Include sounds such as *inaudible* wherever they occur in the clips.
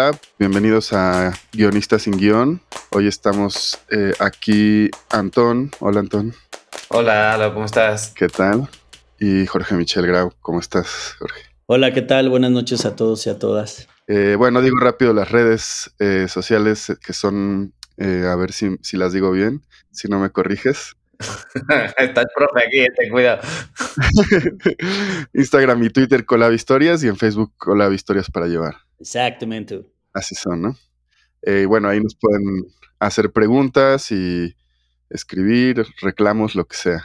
Hola, bienvenidos a Guionistas sin Guión. Hoy estamos eh, aquí Antón. Hola Antón, Hola, hola, ¿cómo estás? ¿qué tal? Y Jorge Michel Grau, ¿cómo estás, Jorge? Hola, ¿qué tal? Buenas noches a todos y a todas. Eh, bueno, digo rápido las redes eh, sociales eh, que son, eh, a ver si, si las digo bien, si no me corriges. *laughs* Está el profe aquí, ten cuidado. *laughs* Instagram y Twitter Colab Historias y en Facebook Colab Historias para llevar. Exactamente. Así son, ¿no? Eh, bueno, ahí nos pueden hacer preguntas y escribir, reclamos, lo que sea.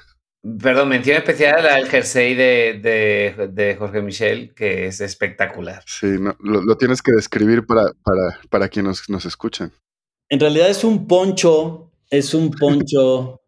Perdón, mención especial al jersey de, de- de Jorge Michel, que es espectacular. Sí, no, lo, lo tienes que describir para, para, para quienes nos, nos escuchan. En realidad es un poncho, es un poncho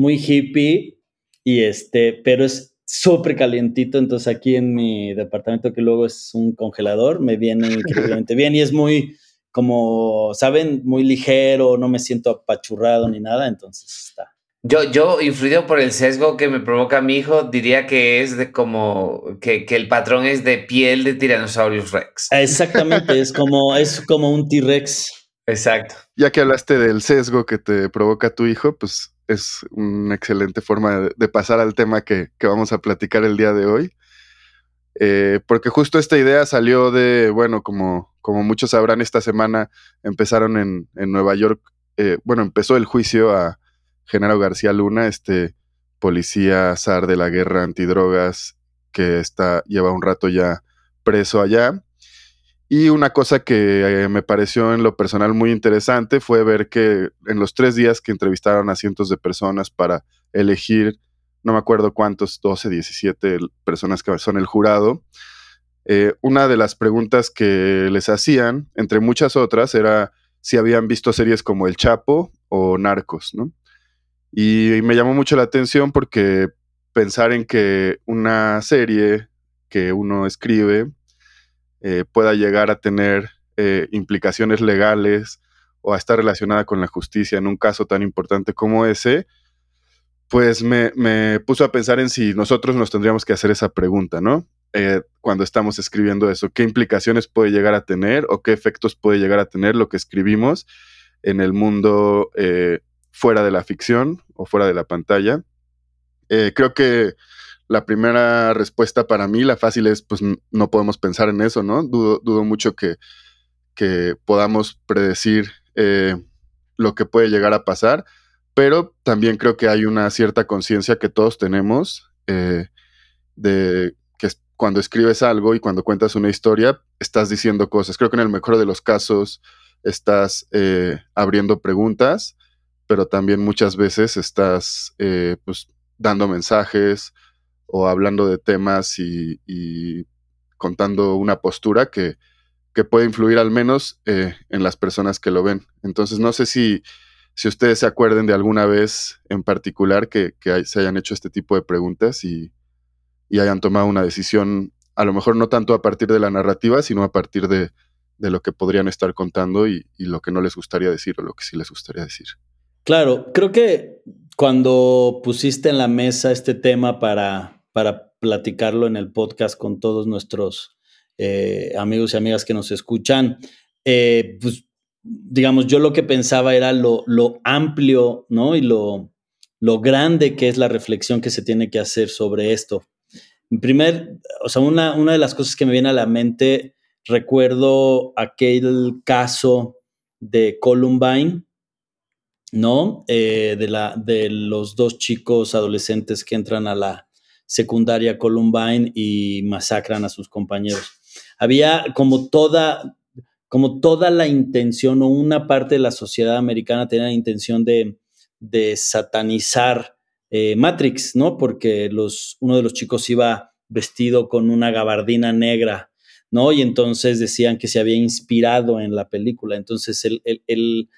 muy hippie y este, pero es súper calientito. Entonces aquí en mi departamento que luego es un congelador, me viene *laughs* increíblemente bien y es muy como, saben, muy ligero, no me siento apachurrado ni nada, entonces está. Yo, yo, influido por el sesgo que me provoca mi hijo, diría que es de como que, que el patrón es de piel de Tyrannosaurus Rex. Exactamente, es como, es como un T-Rex. Exacto. Ya que hablaste del sesgo que te provoca tu hijo, pues es una excelente forma de, pasar al tema que, que vamos a platicar el día de hoy. Eh, porque justo esta idea salió de, bueno, como, como muchos sabrán, esta semana empezaron en, en Nueva York, eh, bueno, empezó el juicio a Genaro García Luna, este policía zar de la guerra antidrogas que está, lleva un rato ya preso allá. Y una cosa que eh, me pareció en lo personal muy interesante fue ver que en los tres días que entrevistaron a cientos de personas para elegir, no me acuerdo cuántos, 12, 17 personas que son el jurado, eh, una de las preguntas que les hacían, entre muchas otras, era si habían visto series como El Chapo o Narcos, ¿no? Y me llamó mucho la atención porque pensar en que una serie que uno escribe eh, pueda llegar a tener eh, implicaciones legales o a estar relacionada con la justicia en un caso tan importante como ese, pues me, me puso a pensar en si nosotros nos tendríamos que hacer esa pregunta, ¿no? Eh, cuando estamos escribiendo eso, ¿qué implicaciones puede llegar a tener o qué efectos puede llegar a tener lo que escribimos en el mundo fuera de la ficción o fuera de la pantalla? Creo que la primera respuesta para mí, la fácil es, pues no podemos pensar en eso, ¿no? Dudo, mucho que, que podamos predecir eh, lo que puede llegar a pasar, pero también creo que hay una cierta conciencia que todos tenemos eh, de que cuando escribes algo y cuando cuentas una historia, estás diciendo cosas. Creo que en el mejor de los casos estás eh, abriendo preguntas, pero también muchas veces estás pues, dando mensajes o hablando de temas y, contando una postura que, que puede influir al menos eh, en las personas que lo ven. Entonces, no sé si, si ustedes se acuerden de alguna vez en particular que, que se hayan hecho este tipo de preguntas y, y hayan tomado una decisión, a lo mejor no tanto a partir de la narrativa, sino a partir de, de lo que podrían estar contando y lo que no les gustaría decir o lo que sí les gustaría decir. Claro, creo que cuando pusiste en la mesa este tema para, para platicarlo en el podcast con todos nuestros eh, amigos y amigas que nos escuchan, eh, pues digamos, yo lo que pensaba era lo, lo amplio, ¿no? Y lo, lo grande que es la reflexión que se tiene que hacer sobre esto. En primer, o sea, una, una de las cosas que me viene a la mente, recuerdo aquel caso de Columbine, ¿no? Eh, de, la, de los dos chicos adolescentes que entran a la secundaria Columbine y masacran a sus compañeros. Había como toda, como toda la intención o una parte de la sociedad americana tenía la intención de, de satanizar eh, Matrix, ¿no? Porque los, uno de los chicos iba vestido con una gabardina negra ¿no? Y entonces decían que se había inspirado en la película. Entonces, el, el,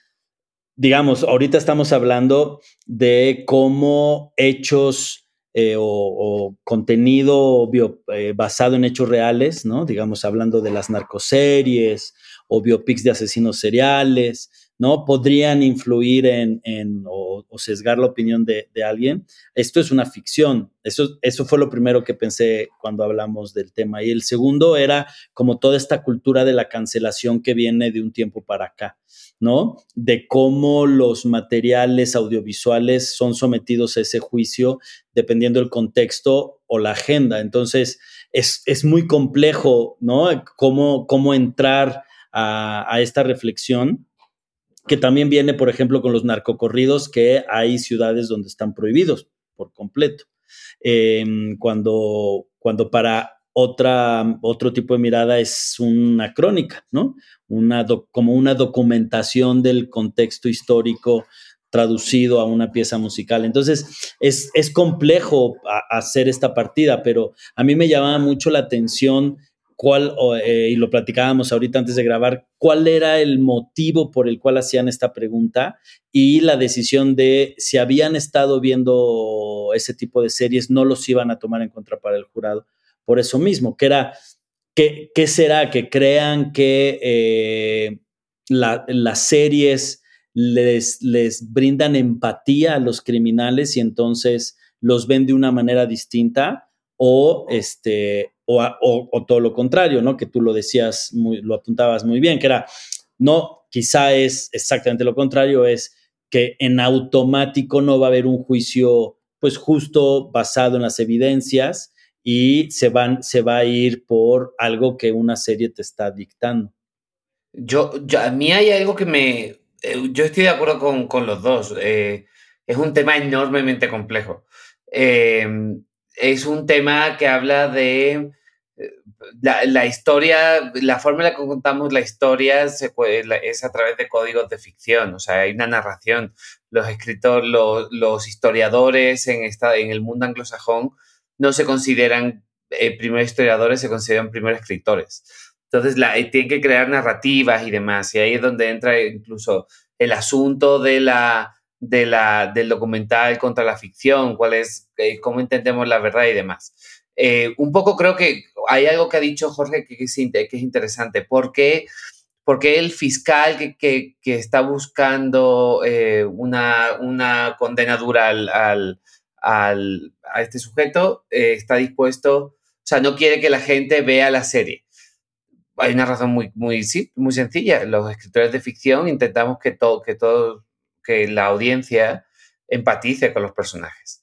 digamos, ahorita estamos hablando de cómo hechos eh, o, contenido eh, basado en hechos reales, ¿no? Digamos, hablando de las narcoseries o biopics de asesinos seriales, ¿no? Podrían influir en, o, sesgar la opinión de, alguien. Esto es una ficción. Eso, eso fue lo primero que pensé cuando hablamos del tema. Y el segundo era como toda esta cultura de la cancelación que viene de un tiempo para acá, ¿no? De cómo los materiales audiovisuales son sometidos a ese juicio dependiendo del contexto o la agenda. Entonces, es, es muy complejo, ¿no? Cómo, cómo entrar a, a esta reflexión que también viene, por ejemplo, con los narcocorridos, que hay ciudades donde están prohibidos por completo. Em, cuando, cuando para otra, otro tipo de mirada es una crónica, ¿no? Como una documentación del contexto histórico traducido a una pieza musical. Entonces, es, es complejo hacer esta partida, pero a mí me llamaba mucho la atención cuál, eh, y lo platicábamos ahorita antes de grabar, cuál era el motivo por el cual hacían esta pregunta y la decisión de si habían estado viendo ese tipo de series, no los iban a tomar en contra para el jurado. Por eso mismo, que era, ¿qué, qué será? Que crean que eh, las series les, les brindan empatía a los criminales y entonces los ven de una manera distinta o este o, todo lo contrario, ¿no? Que tú lo decías, lo apuntabas muy bien, que era, no, quizá es exactamente lo contrario, es que en automático no va a haber un juicio, pues justo basado en las evidencias y se, van, se va a ir por algo que una serie te está dictando. Yo, a mí hay algo que me, eh, yo estoy de acuerdo con, los dos. Eh, es un tema enormemente complejo. Eh, es un tema que habla de la, historia, la forma en la que contamos la historia es a través de códigos de ficción, o sea, hay una narración. Los escritores, los, historiadores en, esta, en el mundo anglosajón no se consideran eh, primeros historiadores, se consideran primeros escritores. Entonces, eh, tienen que crear narrativas y demás, y ahí es donde entra incluso el asunto de la, de la, del documental contra la ficción, cuál es, eh, cómo entendemos la verdad y demás. Eh, un poco creo que hay algo que ha dicho Jorge que, es, interesante. ¿Por qué, porque el fiscal que, está buscando eh, una, una, condena dura al, a este sujeto eh, está dispuesto, o sea, no quiere que la gente vea la serie? Hay una razón muy, muy, muy sencilla. Los escritores de ficción intentamos que, todo, que, todo, que la audiencia empatice con los personajes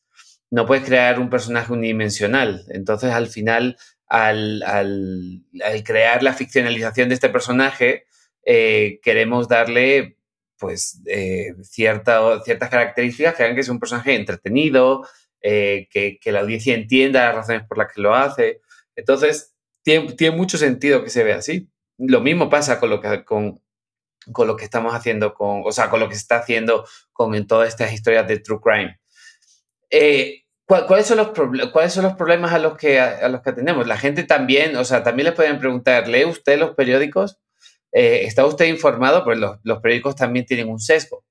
no puedes crear un personaje unidimensional. Entonces, al final, al, crear la ficcionalización de este personaje, eh, queremos darle pues eh, ciertas características que hagan que sea un personaje entretenido, eh, que, la audiencia entienda las razones por las que lo hace. Entonces, tiene, mucho sentido que se vea así. Lo mismo pasa con lo que, con, con lo que estamos haciendo con, o sea, con lo que se está haciendo con en todas estas historias de true crime. Eh, ¿Cuáles son, los ¿Cuáles son los problemas a los, que, a, los que tenemos? La gente también, o sea, también les pueden preguntar, ¿lee usted los periódicos? Eh, ¿Está usted informado? Pues los, los, periódicos también tienen un sesgo.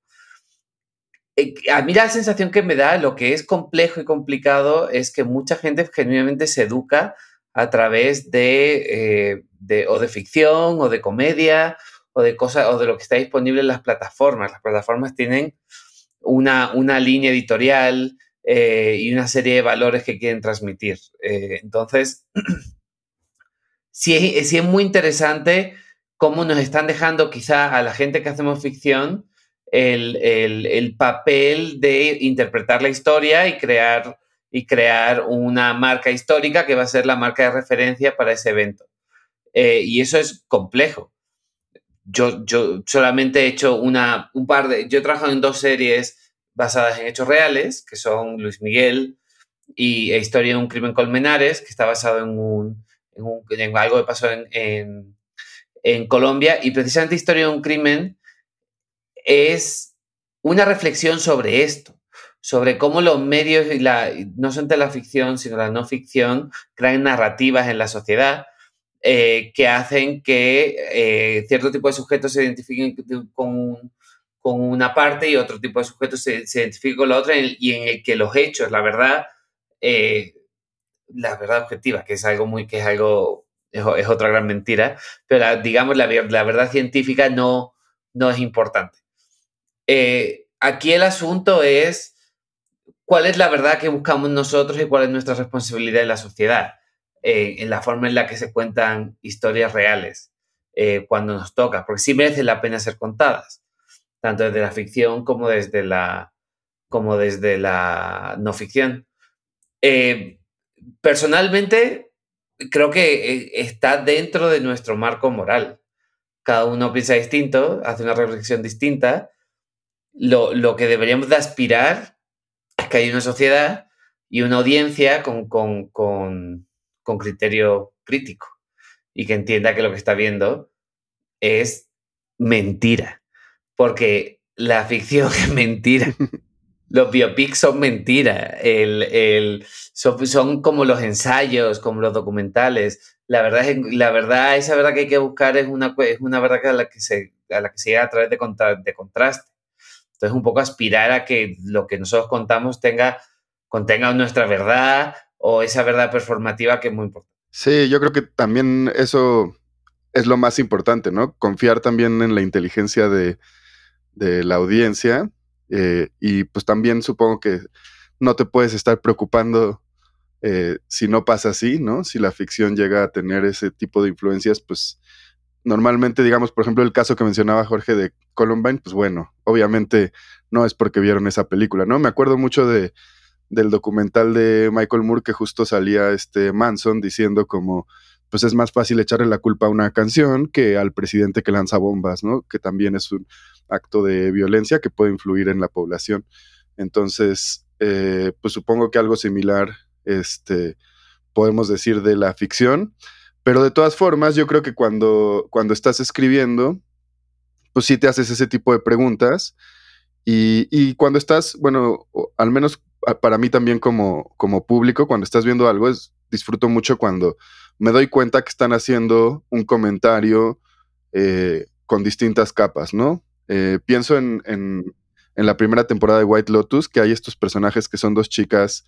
Eh, a mí la sensación que me da, lo que es complejo y complicado, es que mucha gente genuinamente se educa a través de, de, o de ficción o de comedia o de cosas o de lo que está disponible en las plataformas. Las plataformas tienen una, una línea editorial, eh, y una serie de valores que quieren transmitir. Eh, entonces, *clears throat* sí es, muy interesante cómo nos están dejando quizá a la gente que hacemos ficción el, el, papel de interpretar la historia y crear, y crear una marca histórica que va a ser la marca de referencia para ese evento. Eh, y eso es complejo. Yo, yo solamente he hecho una, un par de, yo he trabajado en dos series basadas en hechos reales, que son Luis Miguel y e Historia de un crimen Colmenares, que está basado en, un, algo que pasó en, Colombia. Y precisamente Historia de un crimen es una reflexión sobre esto, sobre cómo los medios, y la, no solamente la ficción, sino la no ficción, crean narrativas en la sociedad eh, que hacen que eh, cierto tipo de sujetos se identifiquen con, con, una parte y otro tipo de sujetos se, se identifiquen con la otra y en el que los hechos, la verdad, eh, la verdad objetiva, que es algo muy, que es algo, es, otra gran mentira, pero digamos la, la, verdad científica no, no es importante. aquí el asunto es cuál es la verdad que buscamos nosotros y cuál es nuestra responsabilidad en la sociedad, eh, en la forma en la que se cuentan historias reales eh, cuando nos toca, porque sí merecen la pena ser contadas, tanto desde la ficción como desde la, como desde la no ficción. Eh, personalmente, creo que está dentro de nuestro marco moral. Cada uno piensa distinto, hace una reflexión distinta. Lo, lo que deberíamos de aspirar que hay una sociedad y una audiencia con, criterio crítico y que entienda que lo que está viendo es mentira. Porque la ficción *laughs* es mentira. Los biopics son mentira. El, son, como los ensayos, como los documentales. La verdad, es, la verdad, esa verdad que hay que buscar es una, es una verdad a la que se, a la que se llega a través de, de contraste. Entonces, un poco aspirar a que lo que nosotros contamos tenga, contenga nuestra verdad o esa verdad performativa que es muy importante. Sí, yo creo que también eso es lo más importante, ¿no? Confiar también en la inteligencia de, la audiencia eh, y pues también supongo que no te puedes estar preocupando eh, si no pasa así, ¿no? Si la ficción llega a tener ese tipo de influencias, pues normalmente, digamos, por ejemplo, el caso que mencionaba Jorge de Columbine, pues bueno, obviamente no es porque vieron esa película, ¿no? Me acuerdo mucho de, del documental de Michael Moore que justo salía este Manson diciendo como, pues es más fácil echarle la culpa a una canción que al presidente que lanza bombas, ¿no? Que también es un acto de violencia que puede influir en la población. Entonces, eh, pues supongo que algo similar, este, podemos decir de la ficción. Pero de todas formas, yo creo que cuando, cuando estás escribiendo, pues sí te haces ese tipo de preguntas. Y, cuando estás, bueno, al menos para mí también como, como público, cuando estás viendo algo, es, disfruto mucho cuando me doy cuenta que están haciendo un comentario eh, con distintas capas, ¿no? Eh, pienso en, en, la primera temporada de White Lotus, que hay estos personajes que son dos chicas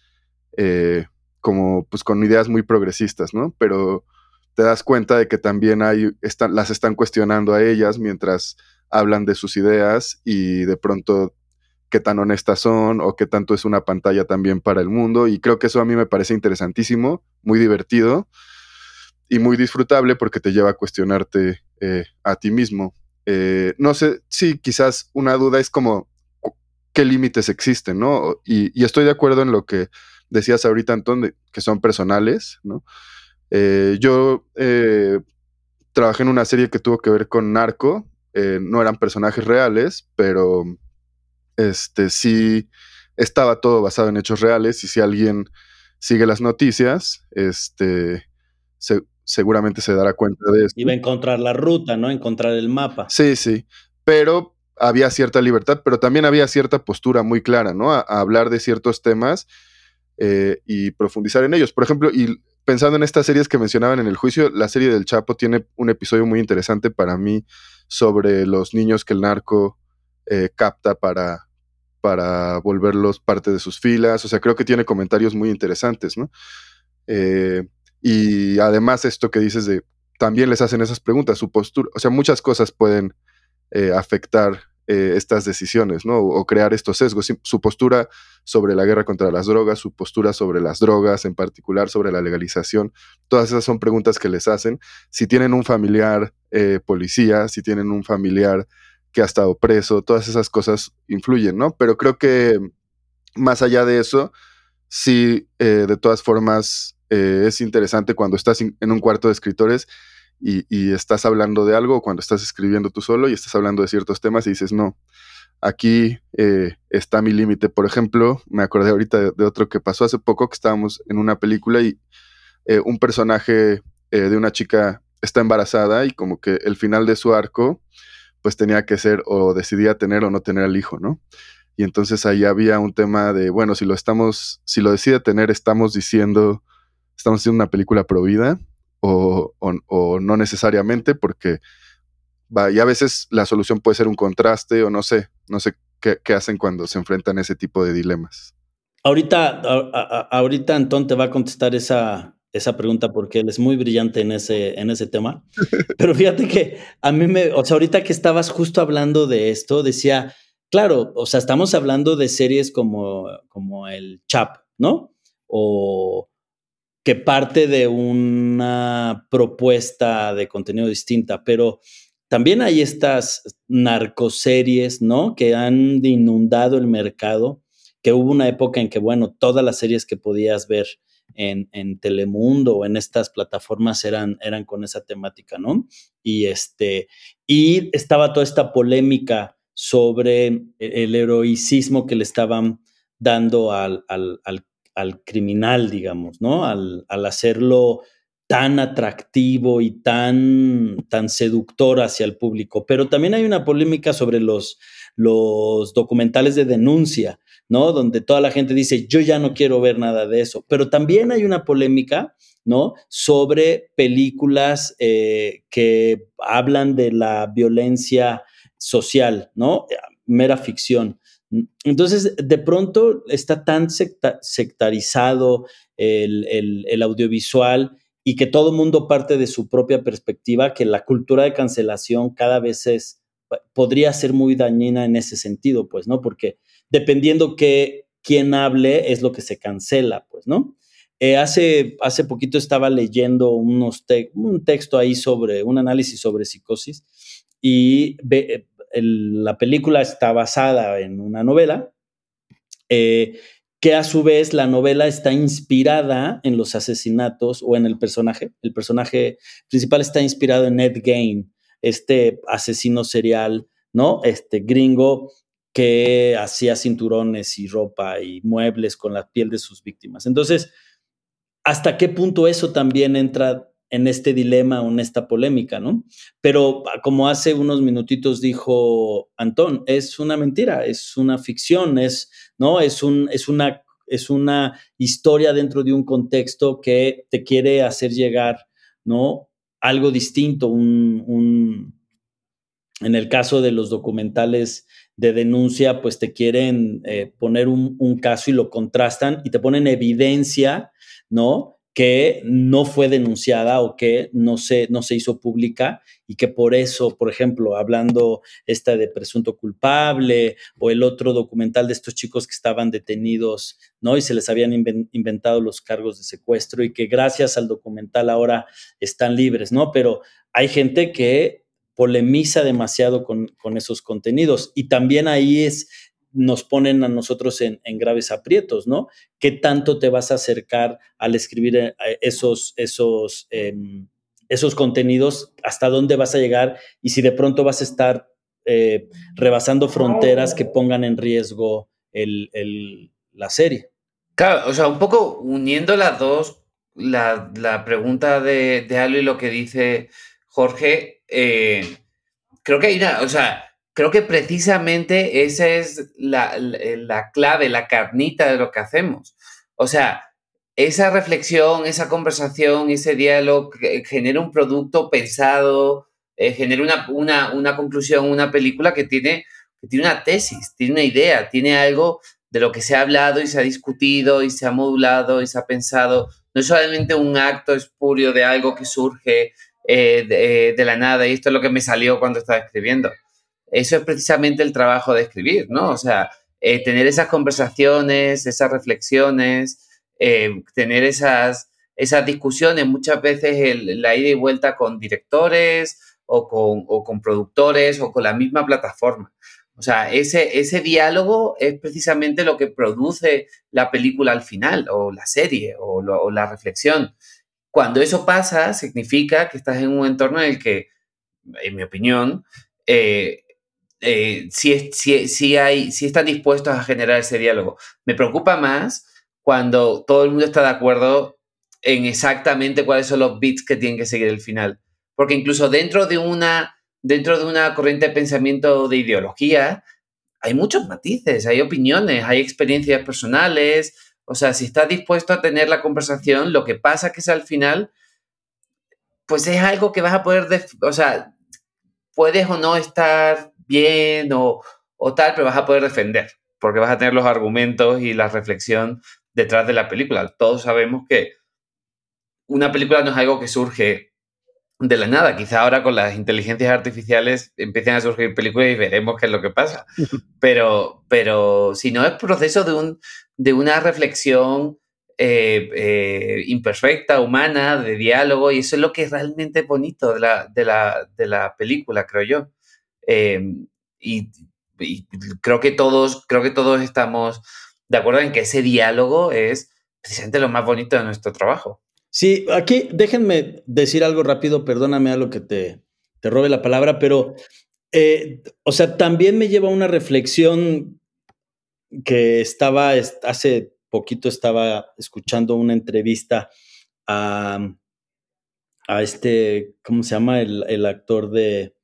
eh, como pues con ideas muy progresistas, ¿no? Pero te das cuenta de que también hay, están, las están cuestionando a ellas mientras hablan de sus ideas y de pronto qué tan honestas son o qué tanto es una pantalla también para el mundo. Y creo que eso a mí me parece interesantísimo, muy divertido y muy disfrutable porque te lleva a cuestionarte eh, a ti mismo. Eh, no sé, sí, quizás una duda es como qué límites existen, ¿no? Y, estoy de acuerdo en lo que decías ahorita, Antón, que son personales, ¿no? Eh, yo trabajé en una serie que tuvo que ver con narco. No eran personajes reales, pero este sí estaba todo basado en hechos reales. Y si alguien sigue las noticias, este seguramente se dará cuenta de eso. Iba a encontrar la ruta, ¿no? Encontrar el mapa. Sí, sí. Pero había cierta libertad, pero también había cierta postura muy clara, ¿no? A, hablar de ciertos temas y profundizar en ellos. Por ejemplo, y pensando en estas series que mencionaban en el juicio, la serie del Chapo tiene un episodio muy interesante para mí sobre los niños que el narco eh, capta para, para volverlos parte de sus filas. O sea, creo que tiene comentarios muy interesantes, ¿no? Eh, y además esto que dices de, también les hacen esas preguntas, su postura, o sea, muchas cosas pueden eh, afectar eh, estas decisiones, ¿no? O, crear estos sesgos. Su postura sobre la guerra contra las drogas, su postura sobre las drogas, en particular sobre la legalización, todas esas son preguntas que les hacen. Si tienen un familiar eh, policía, si tienen un familiar que ha estado preso, todas esas cosas influyen, ¿no? Pero creo que más allá de eso, sí, de todas formas, es interesante cuando estás en un cuarto de escritores y, estás hablando de algo, cuando estás escribiendo tú solo y estás hablando de ciertos temas y dices, no, aquí eh, está mi límite. Por ejemplo, me acordé ahorita de, otro que pasó hace poco, que estábamos en una película y eh, un personaje eh, de una chica está embarazada y como que el final de su arco, pues tenía que ser o decidía tener o no tener al hijo, ¿no? Y entonces ahí había un tema de, bueno, si lo estamos, si lo decide tener, estamos diciendo, estamos haciendo una película pro vida o, no necesariamente, porque va, y a veces la solución puede ser un contraste o no sé, no sé qué, hacen cuando se enfrentan a ese tipo de dilemas. Ahorita, ahorita Antón te va a contestar esa, esa pregunta porque él es muy brillante en ese, en ese tema. *laughs* Pero fíjate que a mí me, o sea, ahorita que estabas justo hablando de esto, decía, claro, o sea, estamos hablando de series como, como el Chap, ¿no? O que parte de una propuesta de contenido distinta, pero también hay estas narcoseries, ¿no? Que han inundado el mercado, que hubo una época en que, bueno, todas las series que podías ver en, en, Telemundo o en estas plataformas eran, eran con esa temática, ¿no? Y, este, y estaba toda esta polémica sobre el heroicismo que le estaban dando al, al, al, criminal, digamos, ¿no? Al, al, hacerlo tan atractivo y tan, tan seductor hacia el público. Pero también hay una polémica sobre los, los documentales de denuncia, ¿no? Donde toda la gente dice, yo ya no quiero ver nada de eso. Pero también hay una polémica, ¿no? Sobre películas eh, que hablan de la violencia social, ¿no? Mera ficción. Entonces, de pronto está tan sectarizado el, audiovisual y que todo mundo parte de su propia perspectiva, que la cultura de cancelación cada vez es, podría ser muy dañina en ese sentido, pues, ¿no? Porque dependiendo que quién hable es lo que se cancela, pues, ¿no? Eh, hace, hace poquito estaba leyendo un texto ahí sobre, un análisis sobre psicosis y ve, la película está basada en una novela, eh, que a su vez la novela está inspirada en los asesinatos o en el personaje. El personaje principal está inspirado en Ed Gain, este asesino serial, ¿no? Este gringo que hacía cinturones y ropa y muebles con la piel de sus víctimas. Entonces, ¿hasta qué punto eso también entra en este dilema o en esta polémica, ¿no? Pero ah, como hace unos minutitos dijo Antón, es una mentira, es una ficción, es, ¿no? Es, un, es, una, es una historia dentro de un contexto que te quiere hacer llegar, ¿no? Algo distinto, un, en el caso de los documentales de denuncia, pues te quieren eh, poner un, un caso y lo contrastan y te ponen evidencia, ¿no? Que no fue denunciada o que no se, no se hizo pública y que por eso, por ejemplo, hablando esta de presunto culpable o el otro documental de estos chicos que estaban detenidos, ¿no? Y se les habían inventado los cargos de secuestro y que gracias al documental ahora están libres, ¿no? Pero hay gente que polemiza demasiado con, con esos contenidos y también ahí es nos ponen a nosotros en, graves aprietos, ¿no? ¿Qué tanto te vas a acercar al escribir eh, esos, esos, em, esos contenidos? ¿Hasta dónde vas a llegar? Y si de pronto vas a estar eh, rebasando fronteras que pongan en riesgo la serie. Claro, o sea, un poco uniendo las dos, la, pregunta de, de y lo que dice Jorge, eh, creo que hay una, o sea, creo que precisamente esa es la, clave, la carnita de lo que hacemos. O sea, esa reflexión, esa conversación, ese diálogo genera un producto pensado, eh, genera una, una, conclusión, una película que tiene, que tiene una tesis, tiene una idea, tiene algo de lo que se ha hablado y se ha discutido y se ha modulado y se ha pensado. No es solamente un acto espurio de algo que surge eh, de, de la nada y esto es lo que me salió cuando estaba escribiendo eso es precisamente el trabajo de escribir, ¿no? O sea, eh, tener esas conversaciones, esas reflexiones, eh, tener esas, esas discusiones, muchas veces la ida y vuelta con directores o con, o con, productores o con la misma plataforma. O sea, ese, ese diálogo es precisamente lo que produce la película al final, o la serie, o, la reflexión. Cuando eso pasa, significa que estás en un entorno en el que, en mi opinión, eh, eh, si, si, si, hay, si están dispuestos a generar ese diálogo. Me preocupa más cuando todo el mundo está de acuerdo en exactamente cuáles son los bits que tienen que seguir el final. Porque incluso dentro de una, dentro de una corriente de pensamiento de ideología, hay muchos matices, hay opiniones, hay experiencias personales. O sea, si estás dispuesto a tener la conversación, lo que pasa que es al final pues es algo que vas a poder, o sea, puedes o no estar bien o, o tal, pero vas a poder defender, porque vas a tener los argumentos y la reflexión detrás de la película. Todos sabemos que una película no es algo que surge de la nada. Quizá ahora con las inteligencias artificiales empiecen a surgir películas y veremos qué es lo que pasa. *laughs* Pero, pero si no es proceso de, un, de una reflexión eh, eh, imperfecta, humana, de diálogo, y eso es lo que es realmente bonito de la, de la, película, creo yo. Em, y, creo que todos, creo que todos estamos de acuerdo en que ese diálogo es precisamente lo más bonito de nuestro trabajo. Sí, aquí déjenme decir algo rápido, perdóname a lo que te, te robe la palabra, pero, eh, o sea, también me lleva a una reflexión que estaba hace poquito estaba escuchando una entrevista a, a este, ¿cómo se llama? El, actor de,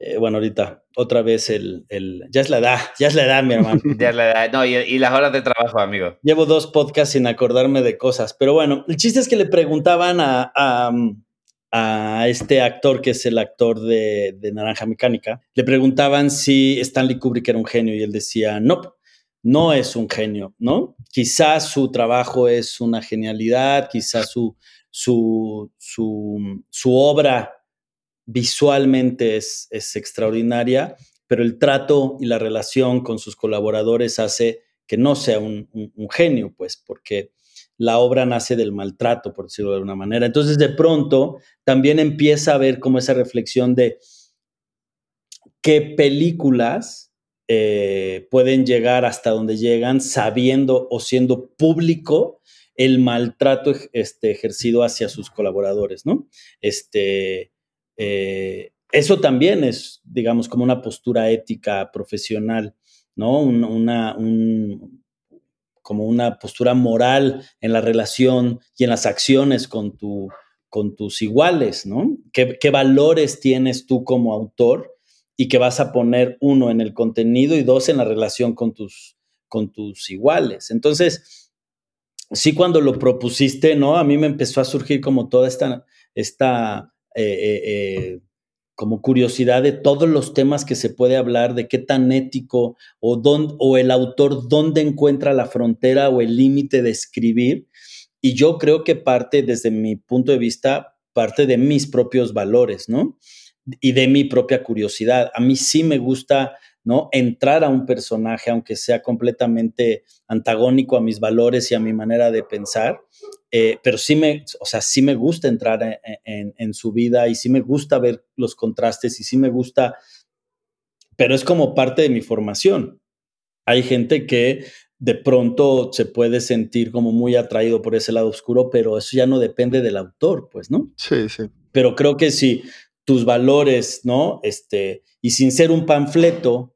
eh, bueno, ahorita, otra vez el, el, ya es la edad, ya es la edad, mi hermano. *laughs* ya es la edad, no, y, las horas de trabajo, amigo. Llevo dos podcasts sin acordarme de cosas, pero bueno, el chiste es que le preguntaban a, a, este actor, que es el actor de, de, Naranja Mecánica, le preguntaban si Stanley Kubrick era un genio y él decía, no, no es un genio, ¿no? Quizás su trabajo es una genialidad, quizás su, su, su, obra visualmente es, es, extraordinaria, pero el trato y la relación con sus colaboradores hace que no sea un, genio, pues, porque la obra nace del maltrato, por decirlo de alguna manera. Entonces, de pronto, también empieza a ver como esa reflexión de qué películas eh, pueden llegar hasta donde llegan sabiendo o siendo público el maltrato este, ejercido hacia sus colaboradores, ¿no? Este, eh, eso también es, digamos, como una postura ética profesional, ¿no? Una, como una postura moral en la relación y en las acciones con, tu, con tus iguales, ¿no? ¿Qué, valores tienes tú como autor y que vas a poner uno en el contenido y dos en la relación con tus, con tus iguales. Entonces, sí, cuando lo propusiste, ¿no? A mí me empezó a surgir como toda esta, esta eh, eh, eh, como curiosidad de todos los temas que se puede hablar, de qué tan ético o, dónde, o el autor dónde encuentra la frontera o el límite de escribir. Y yo creo que parte, desde mi punto de vista, parte de mis propios valores, ¿no? y de mi propia curiosidad. A mí sí me gusta, ¿no? Entrar a un personaje, aunque sea completamente antagónico a mis valores y a mi manera de pensar, eh, pero sí me, o sea, sí me gusta entrar en, su vida y sí me gusta ver los contrastes y sí me gusta, pero es como parte de mi formación. Hay gente que de pronto se puede sentir como muy atraído por ese lado oscuro, pero eso ya no depende del autor, pues, ¿no? Sí, sí. Pero creo que si tus valores, ¿no? Este, y sin ser un panfleto,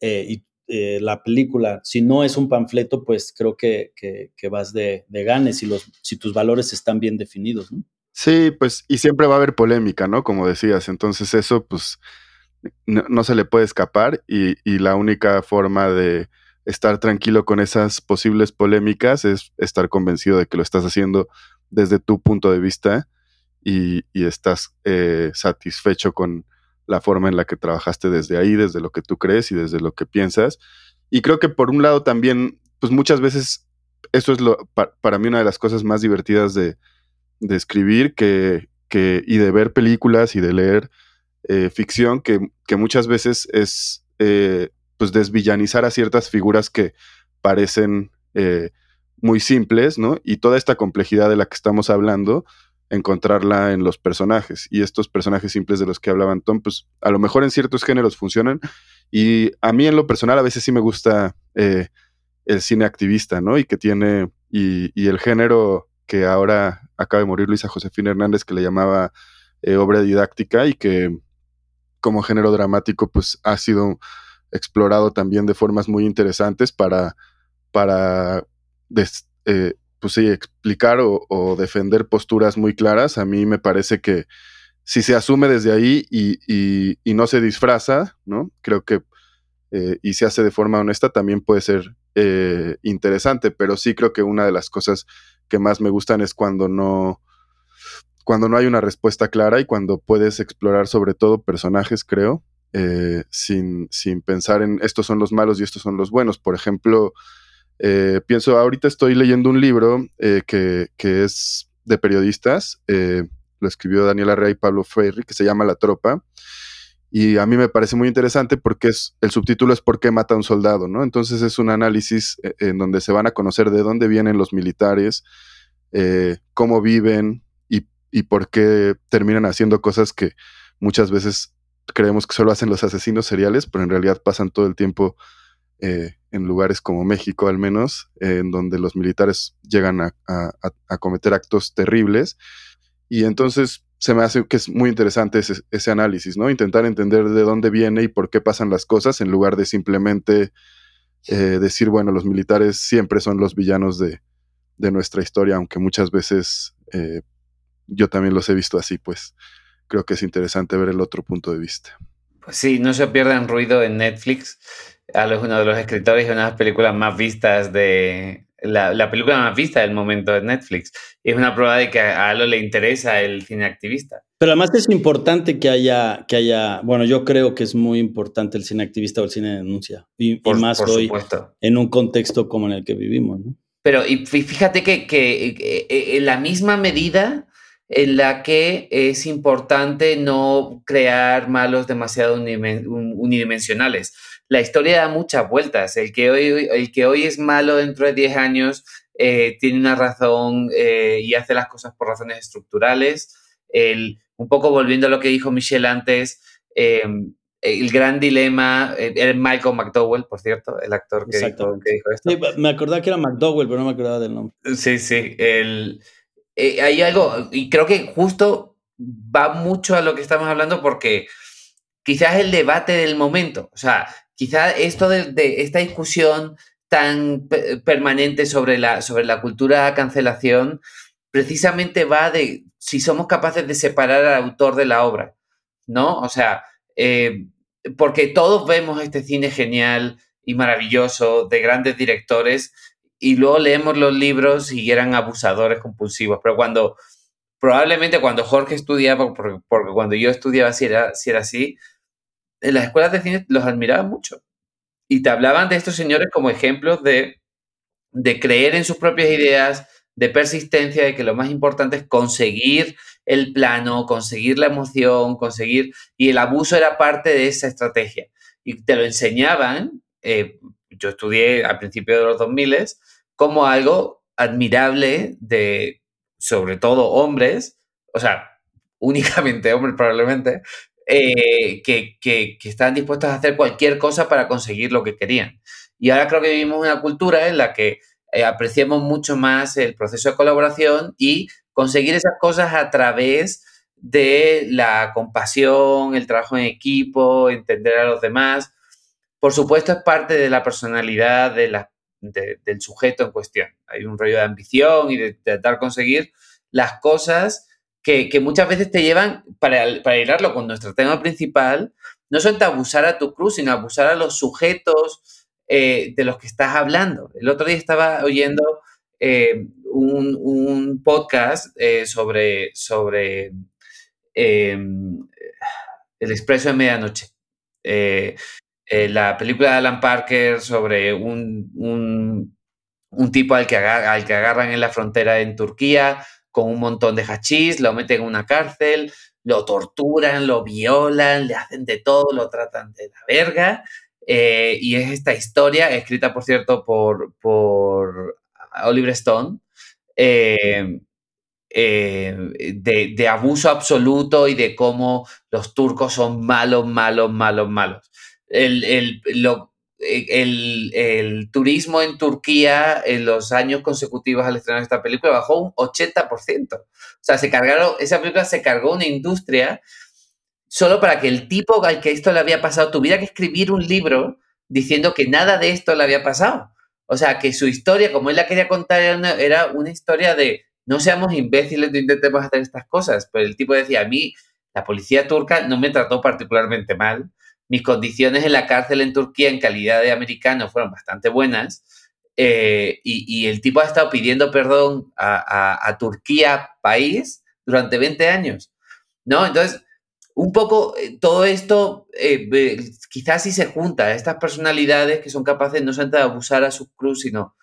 eh, y eh, la película, si no es un panfleto, pues creo que, vas de, ganes si, los, si tus valores están bien definidos, ¿no? Sí, pues, y siempre va a haber polémica, ¿no? Como decías, entonces eso, pues, no, se le puede escapar y, y, la única forma de estar tranquilo con esas posibles polémicas es estar convencido de que lo estás haciendo desde tu punto de vista y, estás eh, satisfecho con la forma en la que trabajaste desde ahí, desde lo que tú crees y desde lo que piensas. Y creo que por un lado también, pues muchas veces eso es lo, para mí una de las cosas más divertidas de, escribir que, que, y de ver películas y de leer eh, ficción, que, muchas veces es eh, pues desvillanizar a ciertas figuras que parecen muy simples, ¿no? Y toda esta complejidad de la que estamos hablando, encontrarla en los personajes. Y estos personajes simples de los que hablaban Tom, pues a lo mejor en ciertos géneros funcionan. Y a mí en lo personal a veces sí me gusta eh, el cine activista, ¿no? Y que tiene, y, el género que ahora acaba de morir Luisa Josefina Hernández, que le llamaba eh, obra didáctica y que como género dramático pues ha sido explorado también de formas muy interesantes para, para eh, pues sí, explicar o, defender posturas muy claras. A mí me parece que si se asume desde ahí y, no se disfraza, ¿no? Creo que, eh, y se hace de forma honesta, también puede ser eh, interesante, pero sí creo que una de las cosas que más me gustan es cuando no, cuando no hay una respuesta clara y cuando puedes explorar sobre todo personajes, creo, eh, sin, sin, pensar en estos son los malos y estos son los buenos. Por ejemplo, eh, pienso, ahorita estoy leyendo un libro eh, que, que, es de periodistas, lo escribió Daniela Rey y Pablo Ferri, que se llama La Tropa. Y a mí me parece muy interesante porque es, el subtítulo es ¿Por qué mata a un soldado? ¿no? Entonces es un análisis en donde se van a conocer de dónde vienen los militares, cómo viven, y por qué terminan haciendo cosas que muchas veces creemos que solo hacen los asesinos seriales, pero en realidad pasan todo el tiempo eh, en lugares como México al menos, en donde los militares llegan a, cometer actos terribles. Y entonces se me hace que es muy interesante ese, análisis, ¿no? Intentar entender de dónde viene y por qué pasan las cosas en lugar de simplemente eh, decir, bueno, los militares siempre son los villanos de, nuestra historia, aunque muchas veces eh, yo también los he visto así, pues creo que es interesante ver el otro punto de vista. Pues sí, no se pierdan ruido en Netflix. Alo es uno de los escritores de una de las películas más vistas de. La, película más vista del momento de Netflix. Y es una prueba de que a Alo le interesa el cine activista. Pero además es importante que haya, que haya. Bueno, yo creo que es muy importante el cine activista o el cine de denuncia. Y, más hoy en un contexto como en el que vivimos, ¿no? Pero y fíjate que, que en la misma medida en la que es importante no crear malos demasiado unidimensionales. La historia da muchas vueltas. El que hoy, el que hoy es malo dentro de 10 años eh, tiene una razón eh, y hace las cosas por razones estructurales. El, un poco volviendo a lo que dijo Michelle antes, em, el gran dilema, eh, era Michael McDowell, por cierto, el actor que, dijo, esto. me acordaba que era McDowell, pero no me acordaba del nombre. Sí, sí. El, eh, hay algo, y creo que justo va mucho a lo que estamos hablando porque quizás el debate del momento, o sea, quizás esto de, esta discusión tan permanente sobre la, sobre la cultura cancelación, precisamente va de si somos capaces de separar al autor de la obra, ¿no? O sea, eh, porque todos vemos este cine genial y maravilloso de grandes directores y luego leemos los libros y eran abusadores compulsivos. Pero cuando, probablemente cuando Jorge estudiaba, porque, cuando yo estudiaba si era, si era así, en las escuelas de cine los admiraban mucho. Y te hablaban de estos señores como ejemplos de, de creer en sus propias ideas, de persistencia, de que lo más importante es conseguir el plano, conseguir la emoción, conseguir... Y el abuso era parte de esa estrategia. Y te lo enseñaban, eh, yo estudié al principio de los 2000 como algo admirable de, sobre todo, hombres, o sea, *laughs* únicamente hombres probablemente, eh, que, que, están dispuestos a hacer cualquier cosa para conseguir lo que querían. Y ahora creo que vivimos una cultura en la que eh, apreciamos mucho más el proceso de colaboración y conseguir esas cosas a través de la compasión, el trabajo en equipo, entender a los demás. Por supuesto, es parte de la personalidad del sujeto en cuestión. Hay un rollo de ambición y de, de conseguir las cosas que, muchas veces te llevan, para, para hilarlo con nuestro tema principal, no son abusar a tu cruz, sino abusar a los sujetos eh, de los que estás hablando. El otro día estaba oyendo eh, un, podcast eh, sobre, sobre el expreso de medianoche. La película de Alan Parker sobre un, un, tipo al que, al que agarran en la frontera en Turquía con un montón de hachís, lo meten en una cárcel, lo torturan, lo violan, le hacen de todo, lo tratan de la verga. Eh, y es esta historia, escrita por cierto por, por Oliver Stone, eh, de, de, abuso absoluto y de cómo los turcos son malos, malos, malos, malos el, el, lo, el, el, turismo en Turquía en los años consecutivos al estrenar esta película bajó un 80%. O sea, se cargaron, esa película se cargó una industria solo para que el tipo al que esto le había pasado tuviera que escribir un libro diciendo que nada de esto le había pasado. O sea, que su historia, como él la quería contar, era una, era una historia de no seamos imbéciles, no intentemos hacer estas cosas. Pero el tipo decía, a mí la policía turca no me trató particularmente mal mis condiciones en la cárcel en Turquía en calidad de americano fueron bastante buenas. Eh, y, el tipo ha estado pidiendo perdón a, Turquía, país, durante 20 años, ¿no? Entonces, un poco eh, todo esto eh, quizás si se junta, estas personalidades que son capaces no solamente de abusar a su cruz, sino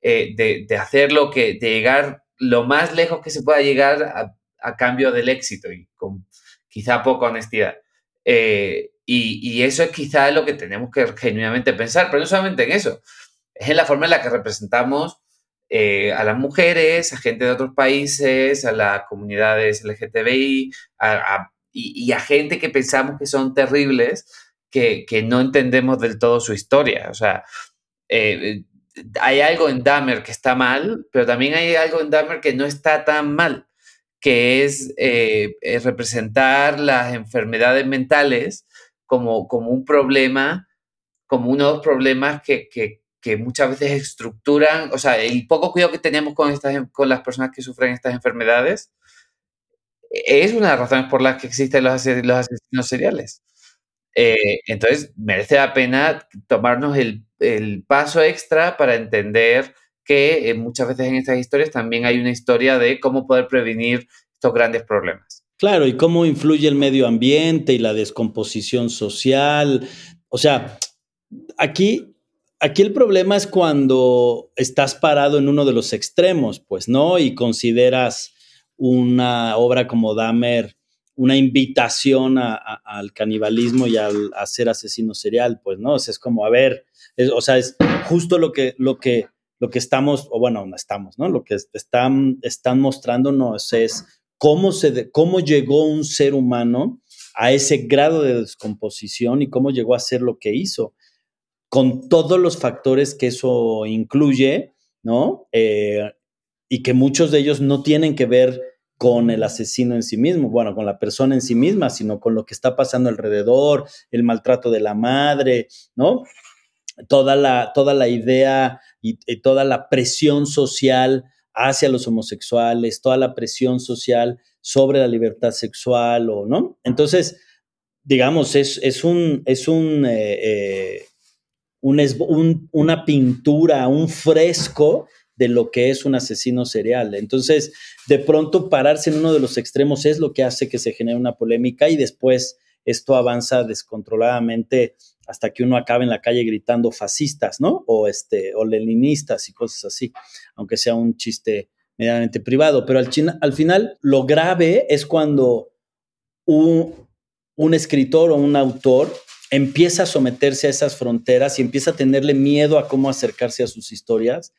eh, de, de, hacer lo que, de llegar lo más lejos que se pueda llegar a, cambio del éxito y con quizá poca honestidad. Y, y, eso es quizá lo que tenemos que genuinamente pensar, pero no solamente en eso, es en la forma en la que representamos a las mujeres, a gente de otros países, a las comunidades LGTBI, a, a y, a gente que pensamos que son terribles, que, que, no entendemos del todo su historia. O sea, eh, hay algo en Dahmer que está mal, pero también hay algo en Dahmer que no está tan mal, que es, eh, representar las enfermedades mentales como, como un problema, como uno de los problemas que, que, que, muchas veces estructuran, o sea, el poco cuidado que tenemos con, estas, con las personas que sufren estas enfermedades es una de las razones por las que existen los, asesinos seriales. Eh, entonces, merece la pena tomarnos el, paso extra para entender que eh, muchas veces en estas historias también hay una historia de cómo poder prevenir estos grandes problemas. Claro, y cómo influye el medio ambiente y la descomposición social. O sea, aquí, aquí el problema es cuando estás parado en uno de los extremos, pues, ¿no? Y consideras una obra como Dahmer una invitación al canibalismo y al a ser asesino serial, pues, ¿no? Es como, a ver, o sea, es justo lo que, lo que, lo que estamos, o bueno, no estamos, ¿no? Lo que están, están mostrándonos es cómo, se cómo llegó un ser humano a ese grado de descomposición y cómo llegó a ser lo que hizo, con todos los factores que eso incluye, ¿no? Eh, y que muchos de ellos no tienen que ver con el asesino en sí mismo, bueno, con la persona en sí misma, sino con lo que está pasando alrededor, el maltrato de la madre, ¿no? Toda la, toda la idea y, toda la presión social hacia los homosexuales, toda la presión social sobre la libertad sexual, o, ¿no? Entonces, digamos, es, es un, es un, eh, eh, un, una pintura, un fresco de lo que es un asesino serial. Entonces, de pronto pararse en uno de los extremos es lo que hace que se genere una polémica y después esto avanza descontroladamente hasta que uno acabe en la calle gritando fascistas, ¿no? O este o leninistas y cosas así, aunque sea un chiste medianamente privado, pero al, al final lo grave es cuando un, un escritor o un autor empieza a someterse a esas fronteras y empieza a tenerle miedo a cómo acercarse a sus historias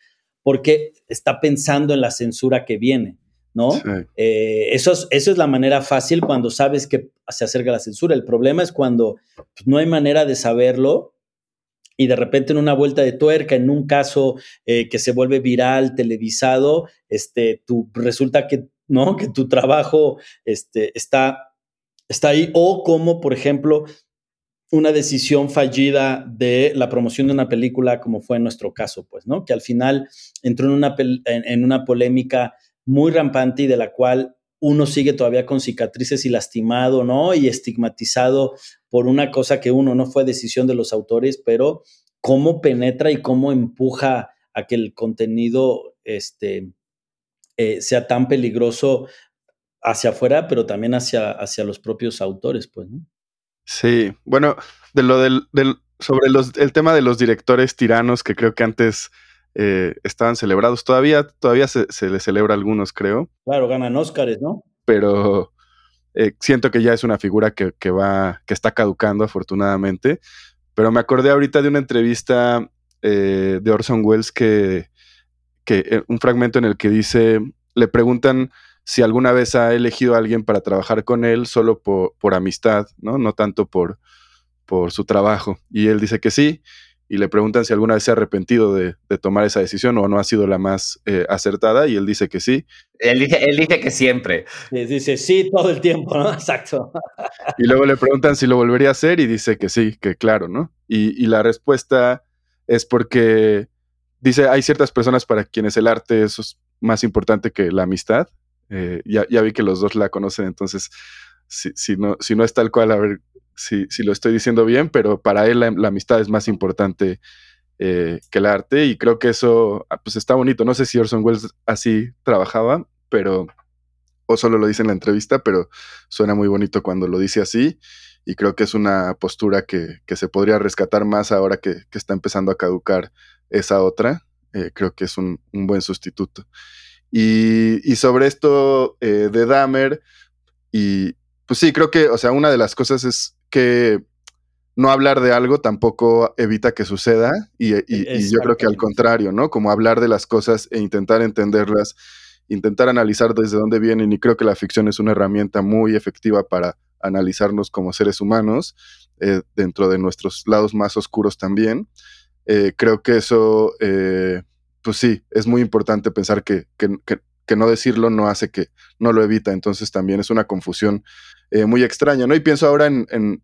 porque está pensando en la censura que viene, ¿no? Eh, eso, es, eso es la manera fácil cuando sabes que se acerca la censura. El problema es cuando pues, no hay manera de saberlo y de repente en una vuelta de tuerca, en un caso eh, que se vuelve viral, televisado, este, tu, resulta que, ¿no? *laughs* que tu trabajo este, está, está ahí. O como, por ejemplo, una decisión fallida de la promoción de una película, como fue en nuestro caso, pues, ¿no? Que al final entró en una, en, una polémica muy rampante y de la cual uno sigue todavía con cicatrices y lastimado, ¿no? Y estigmatizado por una cosa que uno no fue decisión de los autores, pero cómo penetra y cómo empuja a que el contenido este, eh, sea tan peligroso hacia afuera, pero también hacia, hacia los propios autores, pues, ¿no? Sí, bueno, de lo del, sobre los, el tema de los directores tiranos que creo que antes eh, estaban celebrados, todavía, todavía se, se les celebra algunos, creo. Claro, ganan Óscares, ¿no? Pero eh, siento que ya es una figura que, que, va, que está caducando, afortunadamente. Pero me acordé ahorita de una entrevista eh, de Orson Welles que, que un fragmento en el que dice, le preguntan si alguna vez ha elegido a alguien para trabajar con él solo por, por amistad, ¿no? No tanto por, por su trabajo. Y él dice que sí, y le preguntan si alguna vez se ha arrepentido de, tomar esa decisión o no ha sido la más eh, acertada, y él dice que sí. Él dice, él dice que siempre. Dice sí todo el tiempo, ¿no? *laughs* Exacto. Y luego le preguntan si lo volvería a hacer y dice que sí, que claro, ¿no? Y, y la respuesta es porque dice, hay ciertas personas para quienes el arte es más importante que la amistad, eh, ya, ya, vi que los dos la conocen, entonces, si, si, no, si no es tal cual, a ver si, si lo estoy diciendo bien, pero para él la, amistad es más importante eh, que el arte y creo que eso ah, pues está bonito. No sé si Orson Welles así trabajaba, pero o solo lo dice en la entrevista, pero suena muy bonito cuando lo dice así y creo que es una postura que, se podría rescatar más ahora que, está empezando a caducar esa otra. Eh, creo que es un, buen sustituto. Y, sobre esto eh, de Dahmer, y pues sí, creo que, o sea, una de las cosas es que no hablar de algo tampoco evita que suceda y, y yo creo que al contrario, ¿no? Como hablar de las cosas e intentar entenderlas intentar analizar desde dónde vienen y creo que la ficción es una herramienta muy efectiva para analizarnos como seres humanos eh, dentro de nuestros lados más oscuros también. Eh, creo que eso, eh, pues sí, es muy importante pensar que, no decirlo no hace que no lo evita, entonces también es una confusión muy extraña, ¿no? Y pienso ahora en,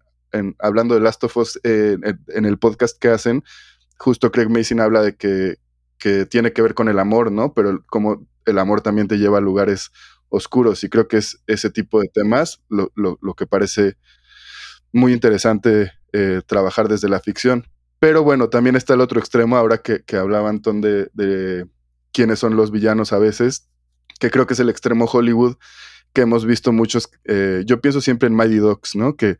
hablando de Last of Us, en, en el podcast que hacen, justo Craig Mason habla de que, que tiene que ver con el amor, ¿no? Pero como el amor también te lleva a lugares oscuros y creo que es ese tipo de temas lo, que parece muy interesante eh, trabajar desde la ficción. Pero bueno, también está el otro extremo, ahora que, que hablaba Anton de, quiénes son los villanos a veces, que creo que es el extremo Hollywood, que hemos visto muchos, eh, yo pienso siempre en Mighty Ducks, ¿no? Que,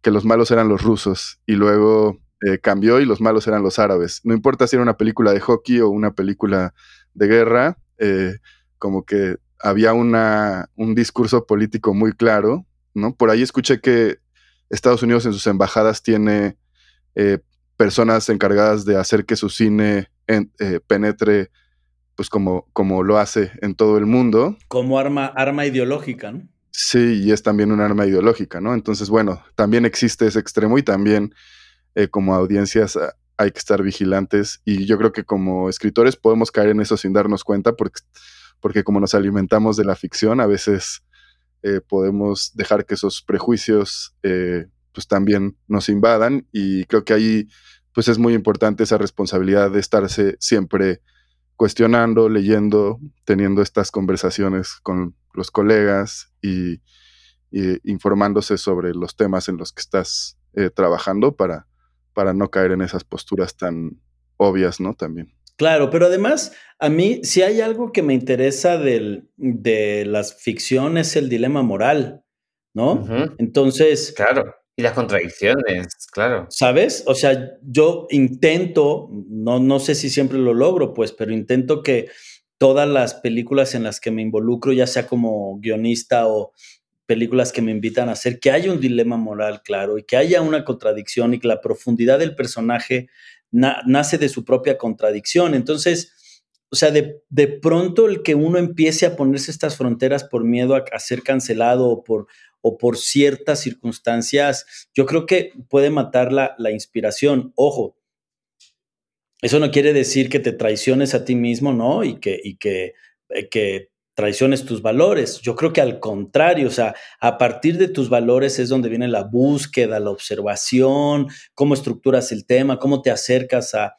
que los malos eran los rusos y luego eh, cambió y los malos eran los árabes. No importa si era una película de hockey o una película de guerra, eh, como que había una, un discurso político muy claro, ¿no? Por ahí escuché que Estados Unidos en sus embajadas tiene personas encargadas de hacer que su cine penetre, pues como, como lo hace en todo el mundo. Como arma, arma ideológica, ¿no? Sí, y es también un arma ideológica, ¿no? Entonces, bueno, también existe ese extremo y también como audiencias hay que estar vigilantes y yo creo que como escritores podemos caer en eso sin darnos cuenta porque, porque como nos alimentamos de la ficción, a veces eh, podemos dejar que esos prejuicios eh, pues también nos invadan y creo que ahí pues es muy importante esa responsabilidad de estarse siempre cuestionando, leyendo, teniendo estas conversaciones con los colegas y, informándose sobre los temas en los que estás eh, trabajando para, para no caer en esas posturas tan obvias, ¿no? También. Claro, pero además, a mí, si hay algo que me interesa del, de las ficciones, el dilema moral, ¿no? Entonces. Claro. Y las contradicciones, claro. ¿Sabes? O sea, yo intento, no, no sé si siempre lo logro, pues, pero intento que todas las películas en las que me involucro, ya sea como guionista o películas que me invitan a hacer, que haya un dilema moral claro y que haya una contradicción y que la profundidad del personaje nace de su propia contradicción. Entonces, o sea, de, de, pronto el que uno empiece a ponerse estas fronteras por miedo a, ser cancelado o por, o por ciertas circunstancias, yo creo que puede matar la, la inspiración. Ojo, eso no quiere decir que te traiciones a ti mismo, ¿no? Y que, y que, eh, que traiciones tus valores. Yo creo que al contrario, o sea, a partir de tus valores es donde viene la búsqueda, la observación, cómo estructuras el tema, cómo te acercas a,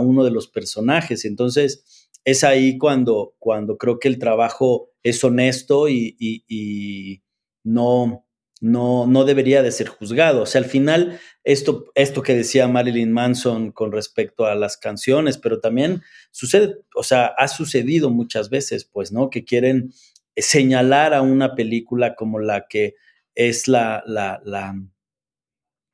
uno de los personajes. Entonces, es ahí cuando, cuando creo que el trabajo es honesto y, y no, no, no debería de ser juzgado. O sea, al final, esto, esto que decía Marilyn Manson con respecto a las canciones, pero también sucede, o sea, ha sucedido muchas veces, pues, ¿no? Que quieren señalar a una película como la que es la, la, la,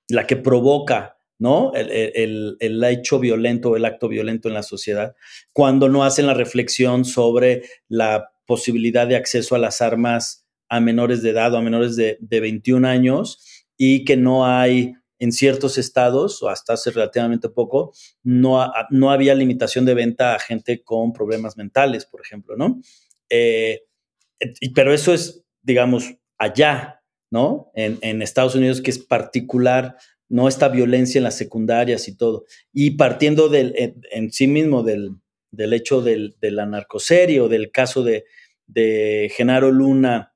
la que provoca ¿no? El, el, el, hecho violento, el acto violento en la sociedad, cuando no hacen la reflexión sobre la posibilidad de acceso a las armas a menores de edad o a menores de, de 21 años y que no hay en ciertos estados, o hasta hace relativamente poco, no, no había limitación de venta a gente con problemas mentales, por ejemplo, ¿no? Eh, pero eso es, digamos, allá, ¿no? En, Estados Unidos, que es particular, ¿no? Esta violencia en las secundarias y todo. Y partiendo del, en, sí mismo del, del hecho del, de la narcoserie o del caso de, de Genaro Luna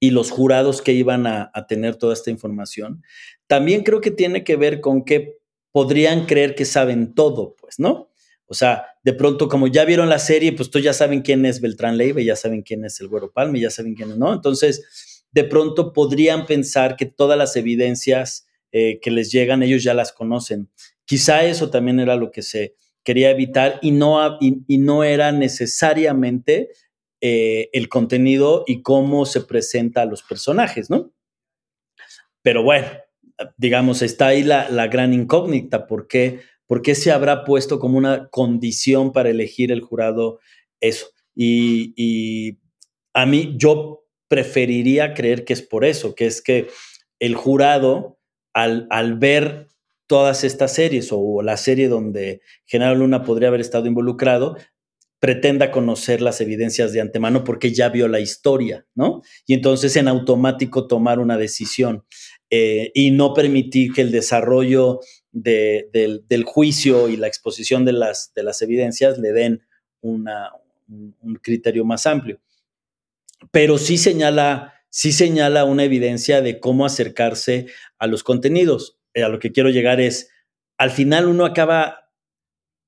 y los jurados que iban a, tener toda esta información, también creo que tiene que ver con que podrían creer que saben todo, pues, ¿no? O sea, de pronto, como ya vieron la serie, pues tú ya saben quién es Beltrán Leiva, ya saben quién es el Güero Palme, ya saben quién ¿no? Entonces, de pronto podrían pensar que todas las evidencias eh, que les llegan, ellos ya las conocen. Quizá eso también era lo que se quería evitar y no, y no era necesariamente eh, el contenido y cómo se presenta a los personajes, ¿no? Pero bueno, digamos, está ahí la, la gran incógnita, ¿por qué, ¿por qué se habrá puesto como una condición para elegir el jurado eso? Y, y a mí, yo preferiría creer que es por eso, que es que el jurado, al, al ver todas estas series o la serie donde General Luna podría haber estado involucrado, pretenda conocer las evidencias de antemano porque ya vio la historia, ¿no? Y entonces en automático tomar una decisión eh, y no permitir que el desarrollo del, juicio y la exposición de las, de las evidencias le den una, un, criterio más amplio. Pero sí señala, sí señala una evidencia de cómo acercarse a los contenidos. Eh, a lo que quiero llegar es, al final uno acaba